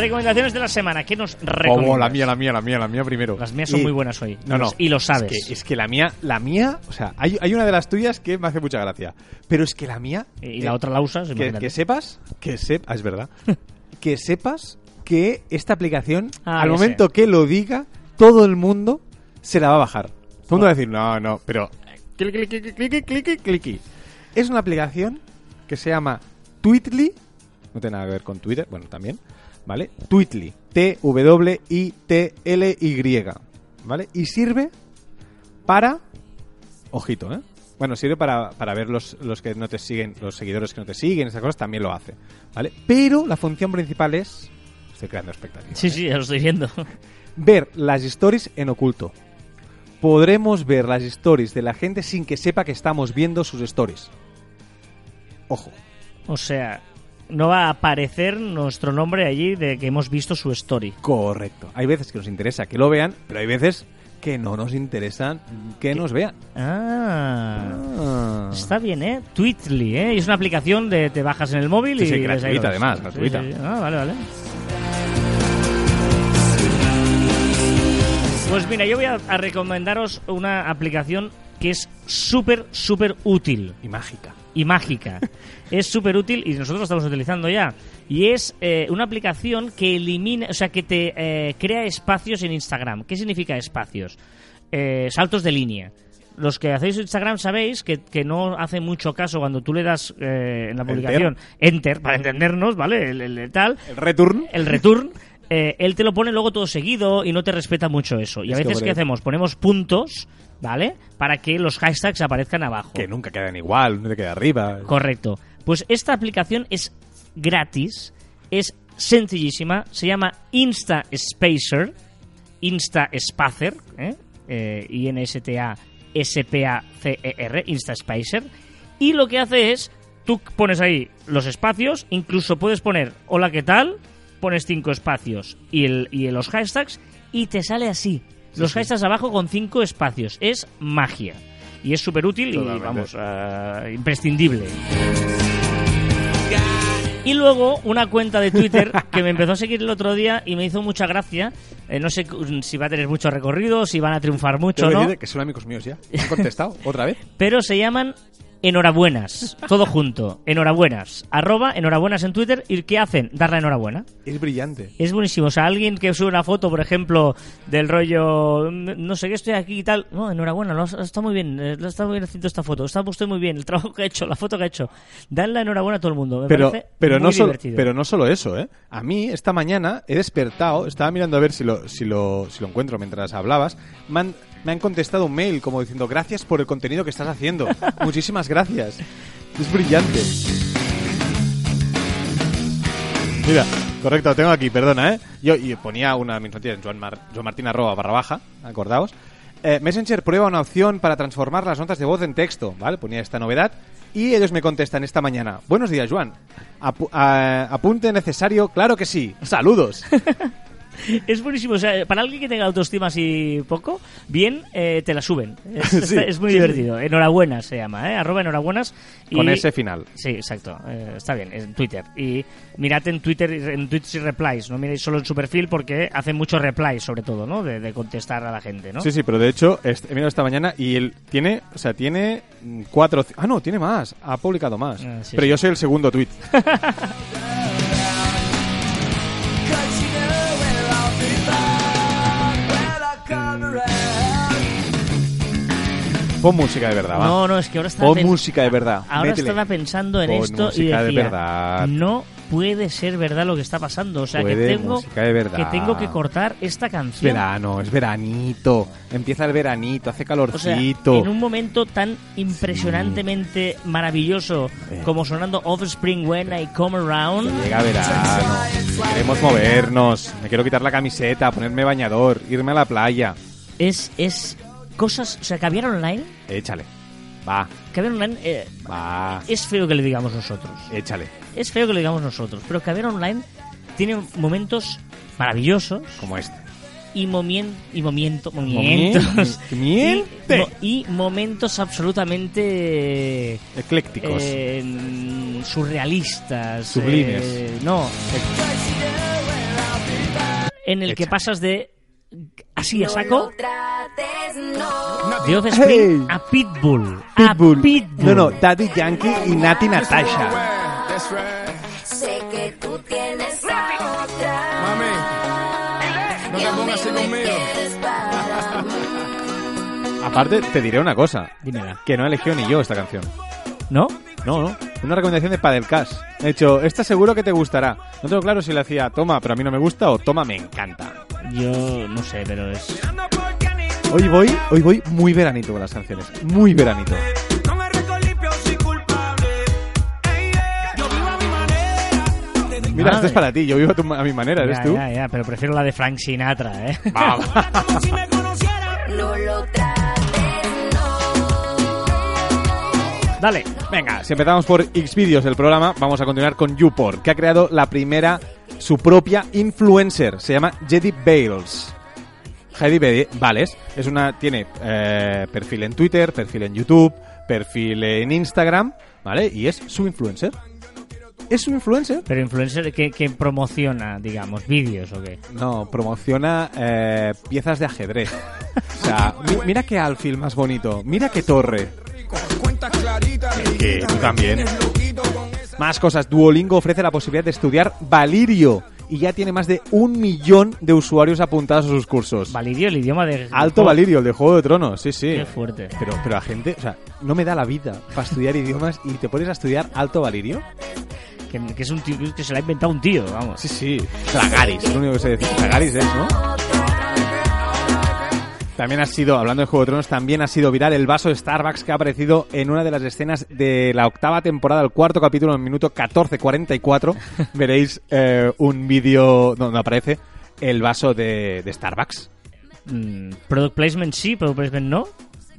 Speaker 1: Recomendaciones de la semana. ¿Qué nos
Speaker 2: Como
Speaker 1: recomiendas?
Speaker 2: la mía, la mía, la mía, la mía primero.
Speaker 1: Las mías son
Speaker 2: Y-
Speaker 1: muy buenas hoy.
Speaker 2: No, no.
Speaker 1: Y lo sabes.
Speaker 2: Es que, es que la mía, la mía, o sea, hay, hay una de las tuyas que me hace mucha gracia. Pero es que la mía.
Speaker 1: Y
Speaker 2: eh,
Speaker 1: la otra la usas.
Speaker 2: que, que sepas, que sepas, es verdad, que sepas que esta aplicación,
Speaker 1: Ah,
Speaker 2: al momento
Speaker 1: sé.
Speaker 2: que lo diga, todo el mundo se la va a bajar. Todo el mundo va a decir, no, no, pero... Cliqui, cliqui, cliqui, cliqui, cliqui. Es una aplicación que se llama Tweetly, no tiene nada que ver con Twitter, bueno, también, ¿vale? Tweetly, T-W-I-T-L-Y, ¿vale? Y sirve para... Ojito, ¿eh? Bueno, sirve para, para ver los, los que no te siguen, los seguidores que no te siguen, esas cosas también lo hace, ¿vale? Pero la función principal es Estoy creando expectativas.
Speaker 1: Sí, sí, ya lo estoy viendo.
Speaker 2: Ver las stories en oculto. Podremos ver las stories de la gente sin que sepa que estamos viendo sus stories. Ojo.
Speaker 1: O sea, no va a aparecer nuestro nombre allí de que hemos visto su story.
Speaker 2: Correcto. Hay veces que nos interesa que lo vean, pero hay veces que no nos interesan que nos vean.
Speaker 1: Ah.
Speaker 2: Ah.
Speaker 1: Está bien, ¿eh? Tweetly, ¿eh? Es una aplicación de te bajas en el móvil
Speaker 2: Sí,
Speaker 1: y...
Speaker 2: sí, gratuita, además,
Speaker 1: Sí,
Speaker 2: gratuita.
Speaker 1: sí. Ah, vale, vale. Pues mira, yo voy a, a recomendaros una aplicación que es súper, súper útil
Speaker 2: Y mágica.
Speaker 1: Y mágica. es súper útil y nosotros lo estamos utilizando ya. Y es eh, una aplicación que elimina, o sea, que te eh, crea espacios en Instagram. ¿Qué significa espacios? Eh, saltos de línea. Los que hacéis Instagram sabéis que, que no hace mucho caso cuando tú le das eh, en la publicación enter, para entendernos, ¿vale? El, el- el tal,
Speaker 2: El return.
Speaker 1: el return, eh, él te lo pone luego todo seguido y no te respeta mucho eso. Y a
Speaker 2: Es
Speaker 1: veces, ¿qué hacemos? Ponemos puntos, ¿vale? Para que los hashtags aparezcan abajo.
Speaker 2: Que nunca quedan igual, no te queda arriba.
Speaker 1: Correcto. Pues esta aplicación es gratis, es sencillísima, se llama Insta Spacer, Insta Spacer, ¿eh? Eh, I-N-S-T-A S-P-A-C-E-R, Insta Spacer, y lo que hace es, tú pones ahí los espacios, incluso puedes poner hola, ¿qué tal? Pones cinco espacios y, el, y los hashtags, y te sale así. Los hashtags abajo con cinco espacios. Es magia. Y es súper útil y, vamos, ah, imprescindible. Y luego una cuenta de Twitter que me empezó a seguir el otro día y me hizo mucha gracia. Eh, no sé si va a tener mucho recorrido, si van a triunfar mucho no.
Speaker 2: que son amigos míos ya. ¿Han contestado? ¿Otra vez?
Speaker 1: Pero se llaman enhorabuenas. Todo junto. Enhorabuenas. Arroba enhorabuenas en Twitter. ¿Y qué hacen? Dar la enhorabuena.
Speaker 2: Es brillante.
Speaker 1: Es buenísimo. O sea, alguien que sube una foto, por ejemplo, del rollo, mm, no sé qué, estoy aquí y tal. No, enhorabuena, lo has- está muy bien. eh, Lo está muy bien haciendo esta foto. Está usted muy bien. El trabajo que ha hecho, la foto que ha hecho. Dan la enhorabuena a todo el mundo. Me
Speaker 2: Pero,
Speaker 1: parece
Speaker 2: pero,
Speaker 1: muy
Speaker 2: no solo,
Speaker 1: divertido.
Speaker 2: pero no solo eso, ¿eh? A mí, esta mañana, he despertado, estaba mirando a ver si lo, si lo, si lo encuentro mientras hablabas. Me han, me han contestado un mail como diciendo, gracias por el contenido que estás haciendo. Muchísimas gracias. Es brillante. Mira, correcto, lo tengo aquí, perdona, ¿eh? Yo y ponía una de mis noticias en Joan, Mar- Joan Martín arroba barra baja, acordaos. Eh, Messenger prueba una opción para transformar las notas de voz en texto, ¿vale? Ponía esta novedad y ellos me contestan esta mañana. Buenos días, Joan. Apu- a- apunte necesario, claro que sí. Saludos.
Speaker 1: Es buenísimo. O sea, para alguien que tenga autoestima así poco, bien, eh, te la suben. Es,
Speaker 2: Sí,
Speaker 1: está- es muy
Speaker 2: sí,
Speaker 1: divertido. Enhorabuena se llama, ¿eh? Arroba enhorabuenas. y-
Speaker 2: Con ese final.
Speaker 1: Sí, exacto. eh, está bien, en Twitter. Y mirad en Twitter, en tweets y replies. No miréis solo en su perfil porque hacen muchos replies, sobre todo, ¿no? De, de contestar a la gente, ¿no?
Speaker 2: Sí, sí, pero de hecho, he mirado esta mañana y él tiene, o sea, tiene cuatro... Ah, no, tiene más. Ha publicado más.
Speaker 1: Ah,
Speaker 2: pero yo soy el segundo tweet. Pon música de verdad, va.
Speaker 1: No, no, es que ahora estaba,
Speaker 2: Pon
Speaker 1: pen-
Speaker 2: música de verdad.
Speaker 1: ahora
Speaker 2: Métele.
Speaker 1: estaba pensando en
Speaker 2: Pon
Speaker 1: esto y decía,
Speaker 2: de verdad.
Speaker 1: no puede ser verdad lo que está pasando. O sea, que tengo, que tengo que cortar esta
Speaker 2: Es
Speaker 1: canción.
Speaker 2: verano, es veranito. Empieza el veranito, hace
Speaker 1: O sea,
Speaker 2: calorcito.
Speaker 1: en un momento tan impresionantemente maravilloso
Speaker 2: Eh.
Speaker 1: como sonando Offspring When I Come Around,
Speaker 2: Llega verano. Queremos movernos. Me quiero quitar la camiseta, ponerme bañador, irme a la playa.
Speaker 1: es, es cosas, o sea, caviar online,
Speaker 2: Échale. Va,
Speaker 1: caviar online eh,
Speaker 2: va.
Speaker 1: es feo que le digamos nosotros,
Speaker 2: Échale.
Speaker 1: es feo que le digamos nosotros, pero caviar online tiene momentos maravillosos
Speaker 2: Como este.
Speaker 1: y momien, y momiento, momentos
Speaker 2: Miente.
Speaker 1: y, mo- y momentos absolutamente
Speaker 2: Eclécticos.
Speaker 1: eh, surrealistas,
Speaker 2: Sublimes.
Speaker 1: eh, no, en el que pasas de así a saco de Offspring a Pitbull.
Speaker 2: Pitbull.
Speaker 1: A Pitbull.
Speaker 2: No, no, Daddy Yankee y Nati Natasha.
Speaker 4: Sé que tú tienes a otra.
Speaker 3: Mami, no te pongas así conmigo.
Speaker 2: Aparte, te diré una cosa.
Speaker 1: Dímela.
Speaker 2: Que no he elegido ni yo esta canción.
Speaker 1: ¿No?
Speaker 2: No, no. Una recomendación de Padelcast. He hecho, esta seguro que te gustará. No tengo claro si le hacía toma, pero a mí no me gusta o toma, me encanta.
Speaker 1: Yo no sé, pero es.
Speaker 2: Hoy voy, hoy voy muy veranito con las canciones. Muy veranito.
Speaker 5: Desde
Speaker 2: Mira, esto es para ti, yo vivo a, tu- a mi manera, ¿eres
Speaker 1: Ya,
Speaker 2: tú?
Speaker 1: ya, ya, pero prefiero la de Frank Sinatra, ¿eh? Dale.
Speaker 2: Venga, si empezamos por Xvideos, el programa, vamos a continuar con YouPorn, que ha creado la primera, su propia influencer. Se llama Jedi Bales. Heidi Bales es una, tiene eh, perfil en Twitter, perfil en YouTube, perfil en Instagram, ¿vale? Y es su influencer. ¿Es su influencer?
Speaker 1: Pero influencer que, que promociona, digamos, vídeos o qué.
Speaker 2: No, promociona eh, piezas de ajedrez. O sea, mi- mira qué alfil más bonito, mira qué torre. Que tú también. Más cosas. Duolingo ofrece la posibilidad de estudiar Valirio y ya tiene más de un millón de usuarios apuntados a sus cursos.
Speaker 1: Valirio, el idioma de...
Speaker 2: Alto Valirio, el de Juego de Tronos, sí, sí.
Speaker 1: Qué fuerte.
Speaker 2: Pero, pero la gente, o sea, no me da la vida para estudiar idiomas y te pones a estudiar Alto Valirio.
Speaker 1: Que, que es un tío, que se la ha inventado un tío, vamos.
Speaker 2: Sí, sí. Tragaris, es lo único que sé decir. Tragaris es, ¿no? También ha sido, hablando de Juego de Tronos, también ha sido viral el vaso de Starbucks que ha aparecido en una de las escenas de la octava temporada, el cuarto capítulo, en el minuto 14.44. Veréis eh, un vídeo donde aparece el vaso de, de Starbucks.
Speaker 1: Mm, product placement sí, product placement no.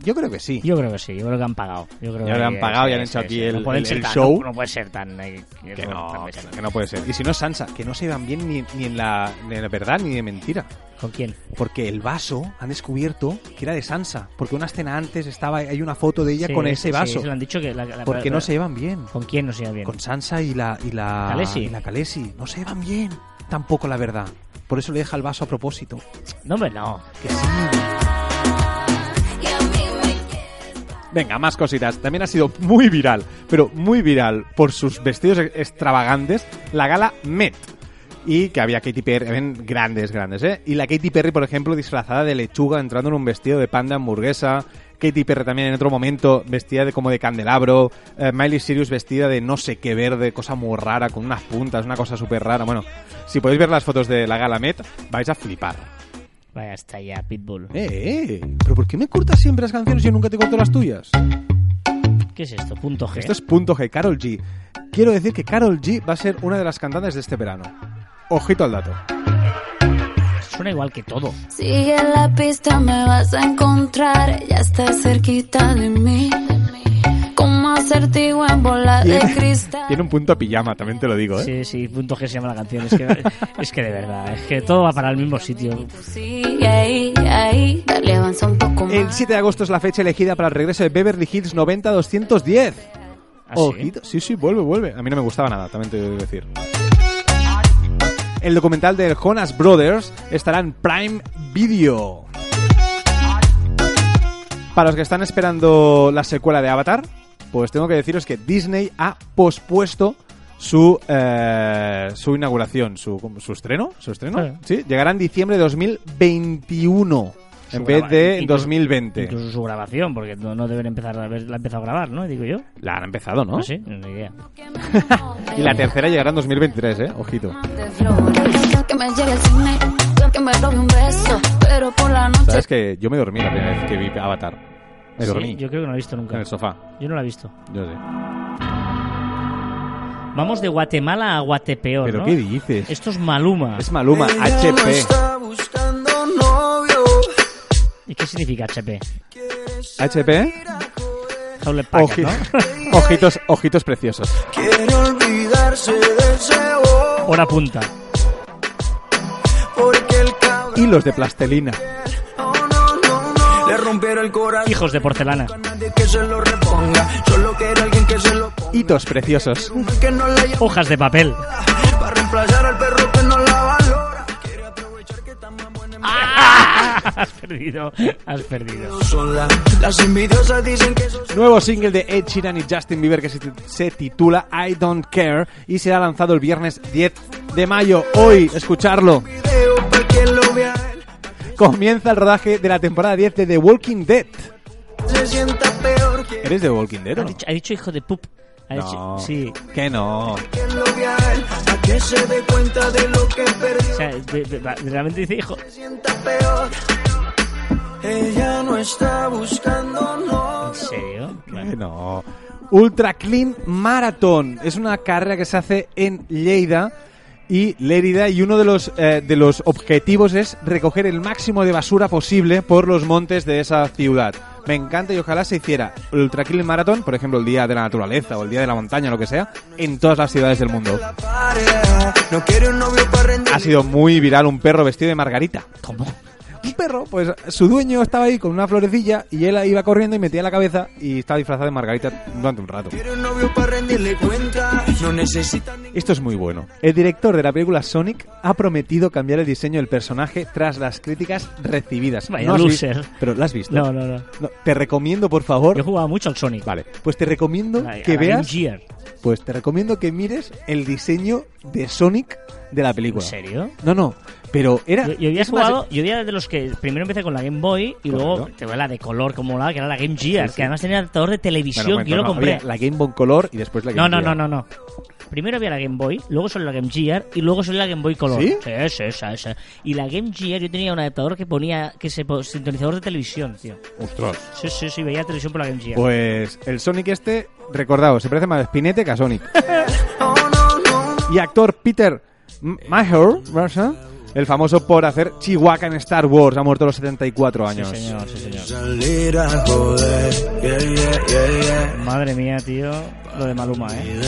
Speaker 2: Yo creo que sí.
Speaker 1: Yo creo que sí, yo creo que han pagado. Yo creo
Speaker 2: Ya
Speaker 1: que
Speaker 2: han pagado y han hecho aquí el-
Speaker 1: No
Speaker 2: el-
Speaker 1: ser
Speaker 2: el
Speaker 1: tan-
Speaker 2: show.
Speaker 1: No, no puede ser tan... eh,
Speaker 2: Que no,
Speaker 1: tan
Speaker 2: que no puede ser. Y si no es Sansa, que no se van bien ni, ni en la, ni en la verdad ni de mentira.
Speaker 1: ¿Con quién?
Speaker 2: Porque el vaso han descubierto que era de Sansa. Porque una escena antes estaba hay una foto de ella
Speaker 1: Sí,
Speaker 2: con ese
Speaker 1: sí,
Speaker 2: vaso.
Speaker 1: se lo han dicho que... La, la-
Speaker 2: porque
Speaker 1: la-
Speaker 2: no se llevan bien.
Speaker 1: ¿Con quién no se lleva bien?
Speaker 2: Con Sansa y la y la
Speaker 1: Khaleesi.
Speaker 2: y la Khaleesi. no se llevan bien. Tampoco la verdad. Por eso le deja el vaso a propósito.
Speaker 1: No, hombre, no.
Speaker 2: Que sí. Venga, más cositas. También ha sido muy viral, pero muy viral por sus vestidos extravagantes, la gala Met. Y que había Katy Perry, ven, grandes, grandes, ¿eh? Y la Katy Perry, por ejemplo, disfrazada de lechuga, entrando en un vestido de panda hamburguesa. Katy Perry también en otro momento vestida de como de candelabro. Eh, Miley Cyrus vestida de no sé qué verde, cosa muy rara, con unas puntas, una cosa súper rara. Bueno, si podéis ver las fotos de la gala Met, vais a flipar.
Speaker 1: Vaya, está ya, Pitbull.
Speaker 2: Eh, eh, pero ¿por qué me cortas siempre las canciones y yo nunca te corto las tuyas?
Speaker 1: ¿Qué es esto? Punto G.
Speaker 2: Esto es punto G, Carol G. Quiero decir que Carol G va a ser una de las cantantes de este verano. Ojito al dato.
Speaker 1: Suena igual que todo.
Speaker 4: Sigue la pista, me vas a encontrar. Ya estás cerquita de mí. Como acertijo en bola de
Speaker 2: Tiene,
Speaker 4: cristal.
Speaker 2: tiene un punto pijama, también te lo digo, ¿eh?
Speaker 1: Sí, sí, punto G se llama la canción. Es que, es que de verdad, es que todo va para el mismo sitio.
Speaker 4: Sigue ahí, ahí. Dale, avanza un poco más.
Speaker 2: El 7 de agosto es la fecha elegida para el regreso de Beverly Hills 90-210.
Speaker 1: ¿Ah, sí?
Speaker 2: Ojito, sí, sí, vuelve, vuelve. A mí no me gustaba nada, también te debo decir. El documental de Jonas Brothers estará en Prime Video. Para los que están esperando la secuela de Avatar, pues tengo que deciros que Disney ha pospuesto su eh, su inauguración, su, su estreno, su estreno,
Speaker 1: Sí.
Speaker 2: sí, llegará en diciembre de 2021 en vez de
Speaker 1: incluso-
Speaker 2: 2020.
Speaker 1: Incluso su grabación, porque no, no deben empezar a haber, la ha empezado a grabar, ¿no? Digo yo.
Speaker 2: La han empezado, ¿no?
Speaker 1: ¿Ah, sí? Ni idea.
Speaker 2: Y la tercera llegará en 2023, ¿eh? Ojito.
Speaker 4: la.
Speaker 2: Sabes que yo me dormí la primera vez que vi Avatar. Me
Speaker 1: Sí,
Speaker 2: dormí
Speaker 1: yo creo que no lo he visto nunca.
Speaker 2: en el sofá.
Speaker 1: Yo no lo he visto.
Speaker 2: Yo sé.
Speaker 1: Vamos de Guatemala a Guatepeor,
Speaker 2: ¿Pero
Speaker 1: ¿no?
Speaker 2: qué dices?
Speaker 1: Esto es Maluma.
Speaker 2: Es Maluma,
Speaker 5: Ella
Speaker 2: HP.
Speaker 1: ¿Y qué significa HP?
Speaker 2: HP.
Speaker 1: Hewlett Packard,
Speaker 2: Oji-
Speaker 1: ¿no?
Speaker 2: ojitos, ojitos preciosos.
Speaker 5: Quiere olvidarse
Speaker 1: Hora punta.
Speaker 5: Porque el cabrón
Speaker 2: Hilos de plastelina.
Speaker 5: no, no, no, no. le rompieron el corazón.
Speaker 1: Hijos de porcelana.
Speaker 5: Nadie que se lo reponga. Solo quiere alguien que se lo ponga.
Speaker 2: Hitos preciosos.
Speaker 5: Que no la lleve
Speaker 1: Hojas de papel.
Speaker 5: para reemplazar al perro
Speaker 1: has perdido. Has perdido.
Speaker 2: Nuevo single de Ed Sheeran y Justin Bieber que se, titula I Don't Care y será lanzado el viernes 10 de mayo. Hoy, escucharlo. Comienza el rodaje de la temporada 10 de The Walking Dead.
Speaker 5: Se sienta peor que
Speaker 2: ¿Eres de The Walking Dead o
Speaker 1: Ha
Speaker 2: no?
Speaker 1: dicho, ha dicho hijo de pup. Ha
Speaker 2: No.
Speaker 1: sí.
Speaker 2: Que no.
Speaker 1: O sea, de- de- realmente dice hijo.
Speaker 5: Ella no está buscando no.
Speaker 1: ¿En serio?
Speaker 2: Que
Speaker 1: Bueno.
Speaker 2: no. Ultra Clean Marathon. Es una carrera que se hace en Lleida y Lérida y uno de los, eh, de los objetivos es recoger el máximo de basura posible por los montes de esa ciudad. Me encanta y ojalá se hiciera el Ultra Killing Marathon, por ejemplo, el Día de la Naturaleza o el Día de la Montaña, lo que sea, en todas las ciudades del mundo. Ha sido muy viral un perro vestido de margarita.
Speaker 1: ¿Cómo?
Speaker 2: Un perro, pues su dueño estaba ahí con una florecilla y él iba corriendo y metía la cabeza y estaba disfrazado de margarita durante un rato.
Speaker 5: No
Speaker 2: Esto es muy bueno. El director de la película Sonic ha prometido cambiar el diseño del personaje tras las críticas recibidas.
Speaker 1: Vaya
Speaker 2: vi-
Speaker 1: loser.
Speaker 2: Pero ¿la has visto?
Speaker 1: No, no, no.
Speaker 2: No, Te recomiendo, por favor.
Speaker 1: Yo jugaba mucho al Sonic.
Speaker 2: Vale, pues te recomiendo que veas.
Speaker 1: Gear.
Speaker 2: Pues te recomiendo que mires el diseño de Sonic de la
Speaker 1: ¿En
Speaker 2: película.
Speaker 1: serio?
Speaker 2: No, no, pero era.
Speaker 1: Yo, yo había
Speaker 2: es más-
Speaker 1: jugado, yo había de los que primero empecé con la Game Boy y luego
Speaker 2: Correcto.
Speaker 1: te voy la de color como la que era la Game Gear,
Speaker 2: Sí, sí.
Speaker 1: que además tenía adaptador de televisión,
Speaker 2: Bueno,
Speaker 1: que yo lo
Speaker 2: no,
Speaker 1: compré.
Speaker 2: la Game Boy Color y después la
Speaker 1: No,
Speaker 2: Game
Speaker 1: no, no,
Speaker 2: Gear.
Speaker 1: no, no. Primero había la Game Boy, luego salió la Game Gear y luego salió la Game Boy Color.
Speaker 2: ¿Sí?
Speaker 1: Sí, sí, sí, sí. Y la Game Gear yo tenía un adaptador que ponía que se sintonizador de televisión, tío.
Speaker 2: Ostras.
Speaker 1: Sí, sí, sí, veía televisión por la Game Gear.
Speaker 2: Pues el Sonic este, recordaos, se parece más a Spinete que a Sonic.
Speaker 5: No, no.
Speaker 2: y actor Peter Maher, ¿verdad? El famoso por hacer Chihuahua en Star Wars, ha muerto a los 74
Speaker 1: sí,
Speaker 2: años.
Speaker 1: señor, sí, señor.
Speaker 5: Salir a joder. Yeah, yeah, yeah, yeah.
Speaker 1: Madre mía, tío, lo de Maluma, ¿eh?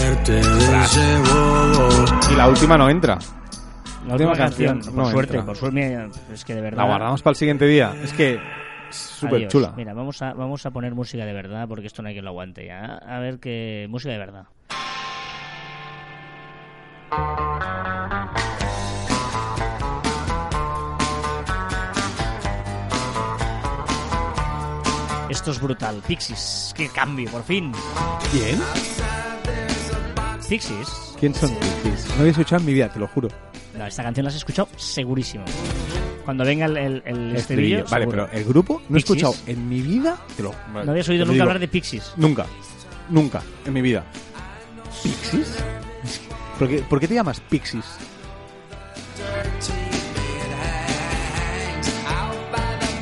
Speaker 2: Y la última no entra.
Speaker 1: La última canción,
Speaker 2: canción
Speaker 1: por
Speaker 2: no
Speaker 1: suerte,
Speaker 2: entra.
Speaker 1: por suerte, es que de verdad.
Speaker 2: La guardamos para el siguiente día. Es que es súper chula.
Speaker 1: Mira, vamos a, vamos a poner música de verdad porque esto no hay quien lo aguante ya. A ver qué. Música de verdad. Esto es brutal. Pixies. ¡Qué cambio, por fin!
Speaker 2: ¿Quién?
Speaker 1: Pixies.
Speaker 2: ¿Quién son Pixies? No había escuchado en mi vida, te lo juro.
Speaker 1: No, esta canción la has escuchado segurísimo. Cuando venga el, el, el estribillo.
Speaker 2: Vale,
Speaker 1: seguro.
Speaker 2: pero el grupo no he
Speaker 1: Pixies.
Speaker 2: escuchado en mi vida. Te lo,
Speaker 1: No habías oído nunca
Speaker 2: digo.
Speaker 1: hablar de Pixies.
Speaker 2: Nunca. Nunca. En mi vida. ¿Pixies? ¿Por qué, por qué te llamas Pixies?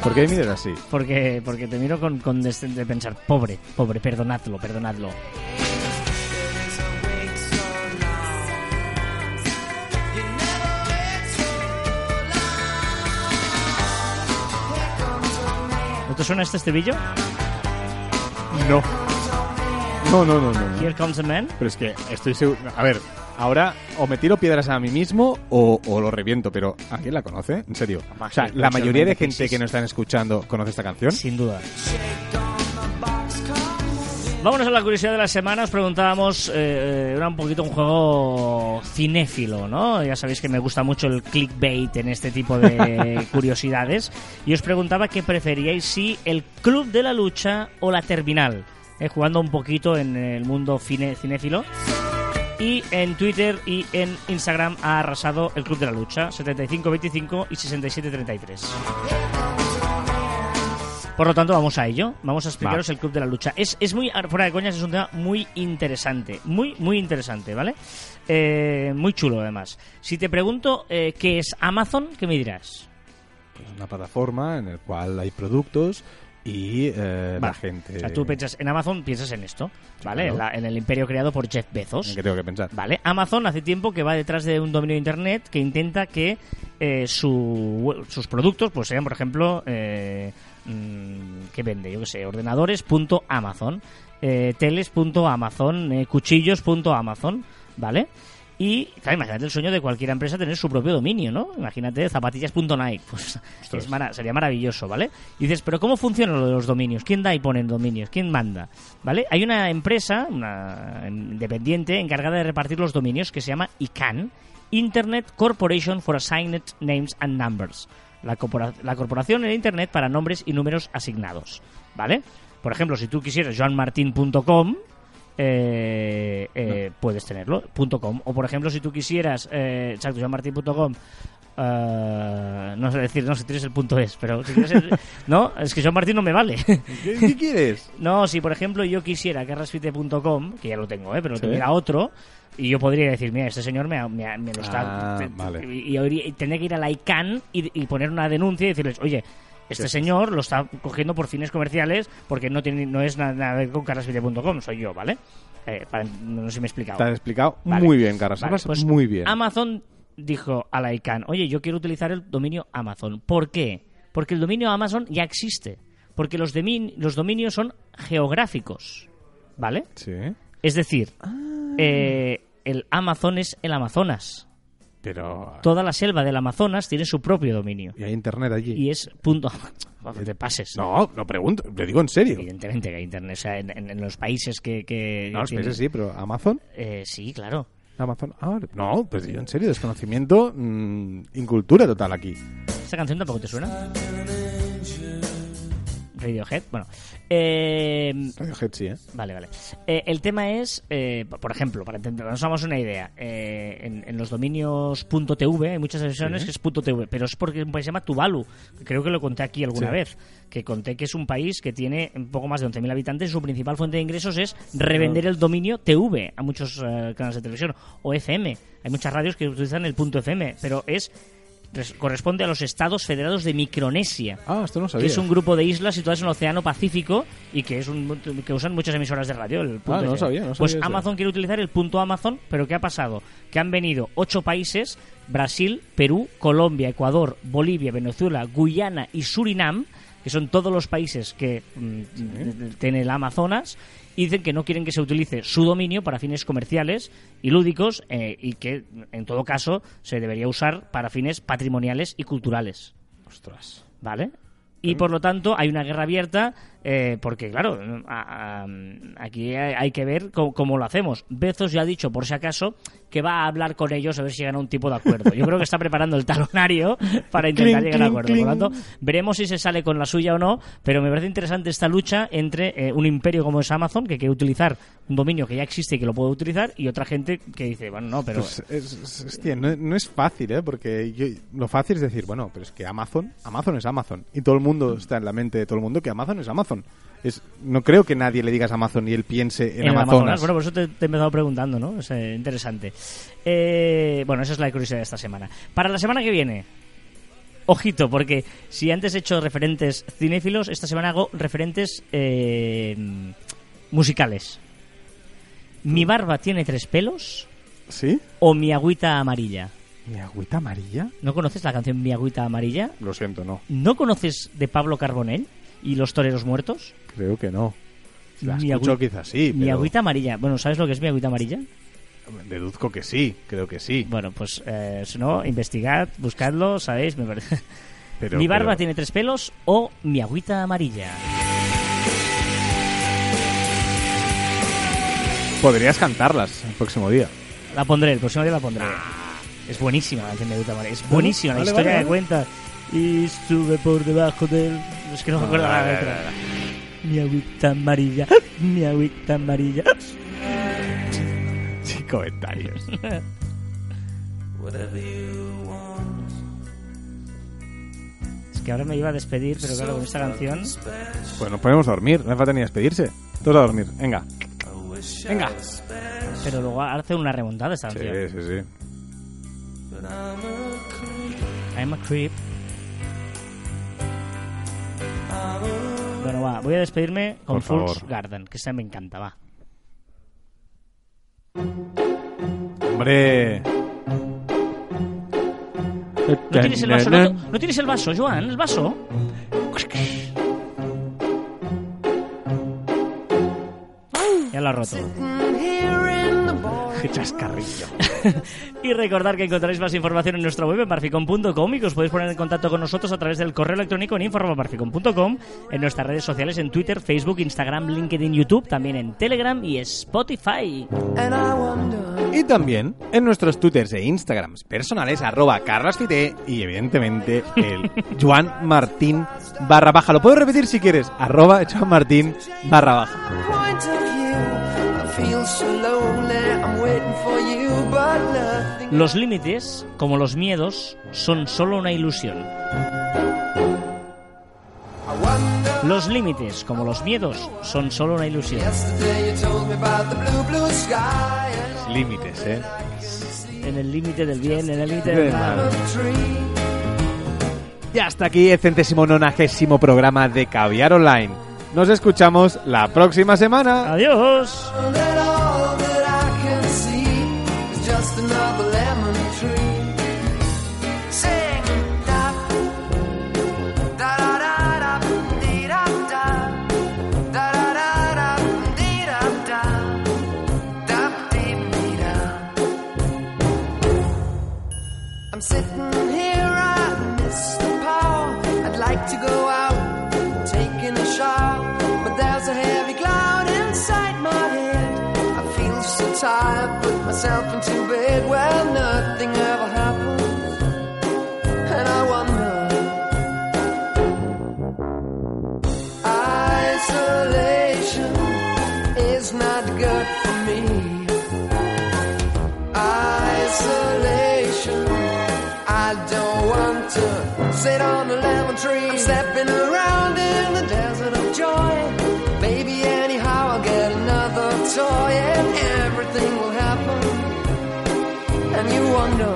Speaker 2: ¿Por qué me miras así?
Speaker 1: Porque, porque te miro con, con de pensar, pobre, pobre, perdonadlo, perdonadlo. ¿No te suena este estribillo?
Speaker 2: No. No, no, no, no. no.
Speaker 1: Here comes a man.
Speaker 2: Pero es que estoy seguro. A ver, ahora o me tiro piedras a mí mismo o, o lo reviento, pero ¿a quién la conoce? En serio. O sea, la mayoría de gente que nos están escuchando conoce esta canción.
Speaker 1: Sin duda. Vámonos a la curiosidad de la semana. Os preguntábamos, eh, era un poquito un juego cinéfilo, ¿no? Ya sabéis que me gusta mucho el clickbait en este tipo de curiosidades. Y os preguntaba qué preferíais, si el Club de la Lucha o la Terminal. Eh, jugando un poquito en el mundo cine, cinéfilo. Y en Twitter y en Instagram ha arrasado el Club de la Lucha, 75-25 y 67-33. Por lo tanto, vamos a ello. Vamos a explicaros
Speaker 2: Va.
Speaker 1: el Club de la Lucha. Es, es muy, fuera de coñas, es un tema muy interesante. Muy, muy interesante, ¿vale? Eh, muy chulo, además. Si te pregunto eh, qué es Amazon, ¿qué me dirás?
Speaker 2: Pues una plataforma en la cual hay productos y eh, la gente.
Speaker 1: O sea, tú piensas en Amazon, piensas en esto, ¿vale?
Speaker 2: claro.
Speaker 1: En, la- en el imperio creado por Jeff Bezos.
Speaker 2: ¿En qué tengo que pensar?
Speaker 1: Vale, Amazon hace tiempo que va detrás de un dominio de Internet que intenta que eh, su- sus productos pues sean, por ejemplo, eh, mm, ¿qué vende? Yo qué sé, ordenadores.amazon, eh, teles.amazon, eh, cuchillos.amazon, ¿vale? Y, claro, imagínate el sueño de cualquier empresa tener su propio dominio, ¿no? Imagínate zapatillas.nike, pues es mara- sería maravilloso, ¿vale? Y dices, pero ¿cómo funciona lo de los dominios? ¿Quién da y pone dominios? ¿Quién manda? ¿Vale? Hay una empresa, una independiente, encargada de repartir los dominios que se llama ICANN, Internet Corporation for Assigned Names and Numbers. La, corpora- la corporación en Internet para nombres y números asignados, ¿vale? Por ejemplo, si tú quisieras joanmartin.com, eh, eh, puedes tenerlo, punto .com. O por ejemplo, si tú quisieras, eh, exacto, joanmartin.com, eh, no sé decir, no sé si tienes el punto es, pero si quieres el- no, es que Joan Martín no me vale.
Speaker 2: ¿Qué, qué quieres?
Speaker 1: No, si por ejemplo yo quisiera carrasfite.com, que ya lo tengo, ¿eh? pero
Speaker 2: Sí.
Speaker 1: tuviera otro, y yo podría decir, mira, este señor me, me me lo está...
Speaker 2: Ah, vale.
Speaker 1: Y, y tendría que ir a la ICANN y, y poner una denuncia y decirles, oye, este
Speaker 2: Sí.
Speaker 1: señor lo está cogiendo por fines comerciales porque no tiene no es nada, nada con carrasfite.com, soy yo, ¿vale? Eh, para- no sé si me he explicado.
Speaker 2: Te has explicado
Speaker 1: Vale.
Speaker 2: muy bien.
Speaker 1: Vale, pues
Speaker 2: muy bien.
Speaker 1: Amazon dijo a la ICANN, oye, yo quiero utilizar el dominio Amazon. ¿Por qué? Porque el dominio Amazon ya existe. Porque los, domin- los dominios son geográficos. ¿Vale?
Speaker 2: Sí.
Speaker 1: Es decir, eh, el Amazon es el Amazonas.
Speaker 2: Pero...
Speaker 1: Toda la selva del Amazonas tiene su propio dominio.
Speaker 2: ¿Y hay internet allí?
Speaker 1: Y es punto... No te pases.
Speaker 2: No, no pregunto, le digo en serio.
Speaker 1: Evidentemente que hay internet. O sea, en, en- en los países que... que
Speaker 2: No, los
Speaker 1: tienen-
Speaker 2: países sí, pero ¿Amazon?
Speaker 1: Eh, sí, claro.
Speaker 2: Amazon. Ah, no, pues yo en serio, desconocimiento, mm, incultura total aquí.
Speaker 1: ¿Esta canción tampoco te suena? Radiohead, bueno. Eh,
Speaker 2: Radiohead sí, ¿eh?
Speaker 1: Vale, vale. Eh, el tema es, eh, por ejemplo, para entender, nos damos una idea, eh, en, en los dominios .tv hay muchas versiones que es .tv, pero es porque un país se llama Tuvalu. Creo que lo conté aquí alguna
Speaker 2: Sí.
Speaker 1: vez, que conté que es un país que tiene un poco más de 11.000 habitantes y su principal fuente de ingresos es revender el dominio TV a muchos eh, canales de televisión o FM. Hay muchas radios que utilizan el punto .fm, pero es corresponde a los Estados Federados de Micronesia
Speaker 2: Ah, esto no
Speaker 1: que es un grupo de islas situadas en el Océano Pacífico y que es un que usan muchas emisoras de radio. El punto
Speaker 2: Ah, no
Speaker 1: FM.
Speaker 2: sabía, no
Speaker 1: pues
Speaker 2: eso.
Speaker 1: Amazon quiere utilizar el punto Amazon, pero ¿qué ha pasado? Que han venido ocho países: Brasil, Perú, Colombia, Ecuador, Bolivia, Venezuela, Guyana y Surinam, que son todos los países que mm, tiene el Amazonas. Y dicen que no quieren que se utilice su dominio para fines comerciales y lúdicos eh, y que, en todo caso, se debería usar para fines patrimoniales y culturales.
Speaker 2: Ostras.
Speaker 1: ¿Vale? Y por lo tanto hay una guerra abierta eh, porque, claro, a- a- aquí hay hay que ver cómo, cómo lo hacemos. Bezos ya ha dicho, por si acaso, que va a hablar con ellos a ver si llegan a un tipo de acuerdo. Yo creo que está preparando el talonario para intentar llegar a acuerdo. Por lo tanto, veremos si se sale con la suya o no, pero me parece interesante esta lucha entre eh, un imperio como es Amazon, que quiere utilizar un dominio que ya existe y que lo puede utilizar, y otra gente que dice, bueno, no, pero...
Speaker 2: Pues es, es- hostia, no, no es fácil, ¿eh? Porque yo- lo fácil es decir, bueno, pero es que Amazon, Amazon es Amazon. Y todo el mundo está en la mente de todo el mundo que Amazon es Amazon. Es, no creo que nadie le digas Amazon y él piense en,
Speaker 1: en
Speaker 2: Amazonas.
Speaker 1: Bueno, por eso te, te he empezado preguntando, ¿no? Es eh, interesante. Eh, bueno, esa es la curiosidad de esta semana. Para la semana que viene, ojito, porque si antes he hecho referentes cinéfilos, esta semana hago referentes eh, musicales. ¿Mi barba tiene tres pelos
Speaker 2: ¿Sí?
Speaker 1: o mi agüita amarilla?
Speaker 2: ¿Mi agüita amarilla?
Speaker 1: ¿No conoces la canción Mi agüita amarilla?
Speaker 2: Lo siento, no.
Speaker 1: ¿No conoces de Pablo Carbonell y los toreros muertos?
Speaker 2: Creo que no. Si la
Speaker 1: Mi
Speaker 2: escucho quizás sí,
Speaker 1: Mi
Speaker 2: pero
Speaker 1: agüita amarilla. Bueno, ¿sabes lo que es mi agüita amarilla?
Speaker 2: deduzco que sí, creo que sí.
Speaker 1: Bueno, pues eh, si no, investigad, buscadlo, ¿sabéis? Me parece...
Speaker 2: Pero,
Speaker 1: ¿Mi barba
Speaker 2: pero-
Speaker 1: tiene tres pelos o mi agüita amarilla?
Speaker 2: Podrías cantarlas el próximo día.
Speaker 1: La pondré, el próximo día la pondré. Es buenísima la de agüita amarilla. Es buenísima
Speaker 2: Vale,
Speaker 1: la historia
Speaker 2: vale,
Speaker 1: que cuenta. Y sube por debajo del... Es que no me acuerdo la letra. Mi agüita amarilla, mi agüita amarilla.
Speaker 2: Sin comentarios.
Speaker 1: Es que ahora me iba a despedir, pero claro, con esta canción...
Speaker 2: pues nos ponemos a dormir, no hace falta ni despedirse. Todos a dormir, venga. Venga.
Speaker 1: Pero luego hace una remontada esta
Speaker 2: Sí,
Speaker 1: canción.
Speaker 2: sí, sí.
Speaker 1: I'm a creep. Bueno, va, voy a despedirme con. Fool's Garden, que esa me encanta, va.
Speaker 2: Hombre.
Speaker 1: ¿No tienes el vaso? ¿No, no tienes el vaso, Joan? ¿El vaso? Ya lo ha roto.
Speaker 2: Qué chascarrillo.
Speaker 1: Y recordar que encontraréis más información en nuestra web en marficom.com y que os podéis poner en contacto con nosotros a través del correo electrónico en info@marficom.com, en nuestras redes sociales en Twitter, Facebook, Instagram, LinkedIn, YouTube, también en Telegram y Spotify.
Speaker 2: Y también en nuestros twitters e instagrams personales, arroba carlasfite y evidentemente el Juan Martín barra baja. Lo puedo repetir si quieres, arroba Juan Martín barra baja.
Speaker 1: Los límites, como los miedos, son solo una ilusión. Los límites, como los miedos, son solo una ilusión.
Speaker 2: Límites, eh.
Speaker 1: En el límite del bien, en el límite
Speaker 2: Del
Speaker 1: mal.
Speaker 2: mal.
Speaker 5: a tree.
Speaker 2: Y hasta aquí el centésimo nonagésimo programa de Caviar Online. Nos escuchamos la próxima semana.
Speaker 1: Adiós.
Speaker 5: Myself into bed. Well, nothing ever happens, and I wonder. Isolation is not good for me. Isolation. I don't want to sit on a lemon tree. I'm stepping around wonder.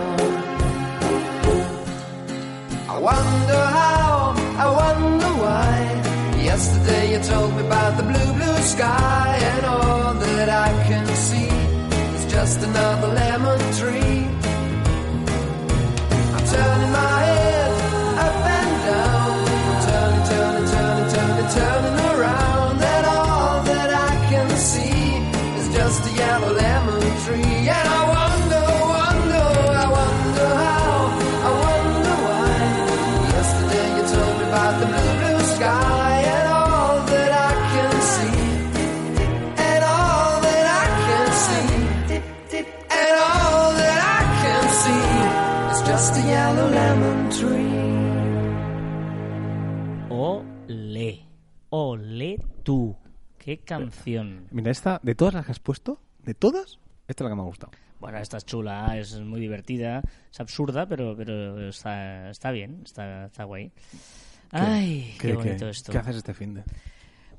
Speaker 5: I wonder how, I wonder why. Yesterday you told me about the blue, blue sky, and all that I can see is just another lemon tree.
Speaker 1: Qué canción.
Speaker 2: Mira, esta, de todas las que has puesto, de todas, esta es la que me ha gustado.
Speaker 1: Bueno, esta es chula, es muy divertida, es absurda, pero, pero está, está bien, está, está guay. Ay, qué, bonito esto.
Speaker 2: ¿Qué haces este fin de?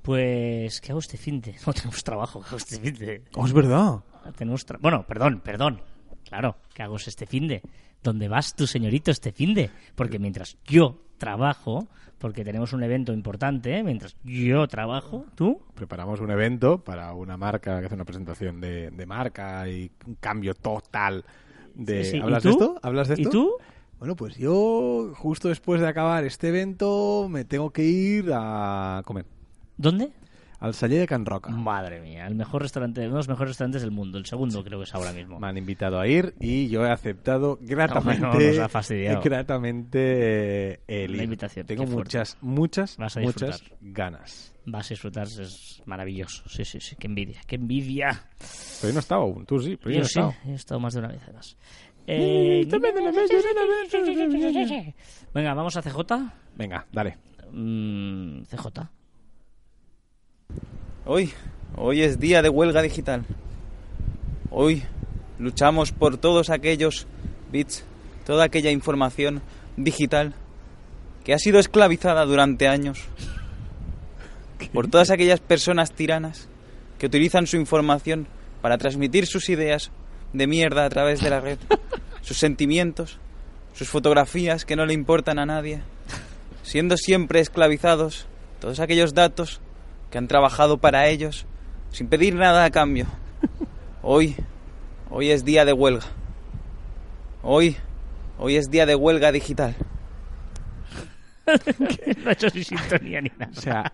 Speaker 1: Pues, ¿qué hago este fin de? No tenemos trabajo, ¿qué hago este fin de?
Speaker 2: Oh, es verdad.
Speaker 1: Tenemos tra- bueno, perdón, perdón. Claro, ¿qué hago este fin de? ¿Dónde vas tú, señorito, este fin de? Porque mientras yo trabajo, porque tenemos un evento importante, ¿eh? mientras yo trabajo, tú,
Speaker 2: Preparamos un evento para una marca que hace una presentación de, de marca y un cambio total de...
Speaker 1: Sí, sí. ¿Y
Speaker 2: ¿Hablas de esto? ¿Hablas de
Speaker 1: ¿Y
Speaker 2: esto?
Speaker 1: tú?
Speaker 2: Bueno, pues yo, justo después de acabar este evento, me tengo que ir a comer.
Speaker 1: ¿dónde?
Speaker 2: Al Salle de Can Roca.
Speaker 1: Madre mía, el mejor restaurante, uno de los mejores restaurantes del mundo, el segundo creo que es ahora mismo.
Speaker 2: Me han invitado a ir y yo he aceptado gratamente,
Speaker 1: No, nos ha fastidiado.
Speaker 2: gratamente eh, el
Speaker 1: La invitación,
Speaker 2: Tengo muchas, muchas,
Speaker 1: Vas a
Speaker 2: muchas ganas.
Speaker 1: Vas a disfrutar, es maravilloso. Sí, sí, sí, qué envidia, qué envidia.
Speaker 2: Pero yo no estaba aún, tú sí, pero yo,
Speaker 1: Yo
Speaker 2: no
Speaker 1: sí,
Speaker 2: estaba.
Speaker 1: he estado más de una vez además. Eh, Venga, vamos a CJ.
Speaker 2: Venga, dale.
Speaker 1: Mm, CJ.
Speaker 6: Hoy, hoy es día de huelga digital. Hoy luchamos por todos aquellos bits, toda aquella información digital que ha sido esclavizada durante años. Por todas aquellas personas tiranas que utilizan su información para transmitir sus ideas de mierda a través de la red, sus sentimientos, sus fotografías que no le importan a nadie, siendo siempre esclavizados todos aquellos datos que han trabajado para ellos sin pedir nada a cambio. Hoy, hoy es día de huelga. Hoy, hoy es día de huelga digital.
Speaker 1: no ha hecho ni sintonía ni nada.
Speaker 2: O sea,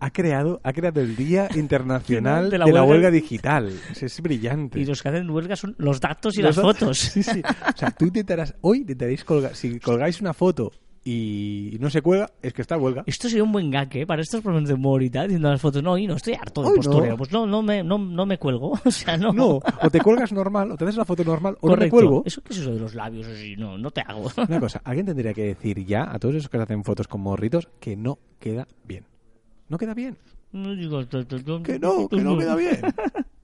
Speaker 2: ha creado, ha creado el Día Internacional
Speaker 1: De
Speaker 2: de
Speaker 1: la huelga-
Speaker 2: huelga digital. Es, es brillante.
Speaker 1: Y los que hacen huelga son los datos y
Speaker 2: Los
Speaker 1: las
Speaker 2: datos-
Speaker 1: fotos.
Speaker 2: Sí, sí. O sea, tú intentarás, hoy intentaréis colgar, si colgáis una foto y no se cuelga, es que está en huelga.
Speaker 1: Esto sería un buen gag, ¿eh? Para estos problemas de humor y tal, diciendo las fotos. No, y no estoy harto de
Speaker 2: Hoy no.
Speaker 1: postureo. Pues no, no me, no, no me cuelgo. O sea, no.
Speaker 2: No, o te cuelgas normal, o te haces la foto normal, o no me cuelgo.
Speaker 1: ¿Eso qué es eso de los labios? Así? No, no te hago.
Speaker 2: Una cosa, alguien tendría que decir ya a todos esos que hacen fotos con morritos que no queda bien. No queda bien.
Speaker 1: No digo,
Speaker 2: Que no, que no queda bien.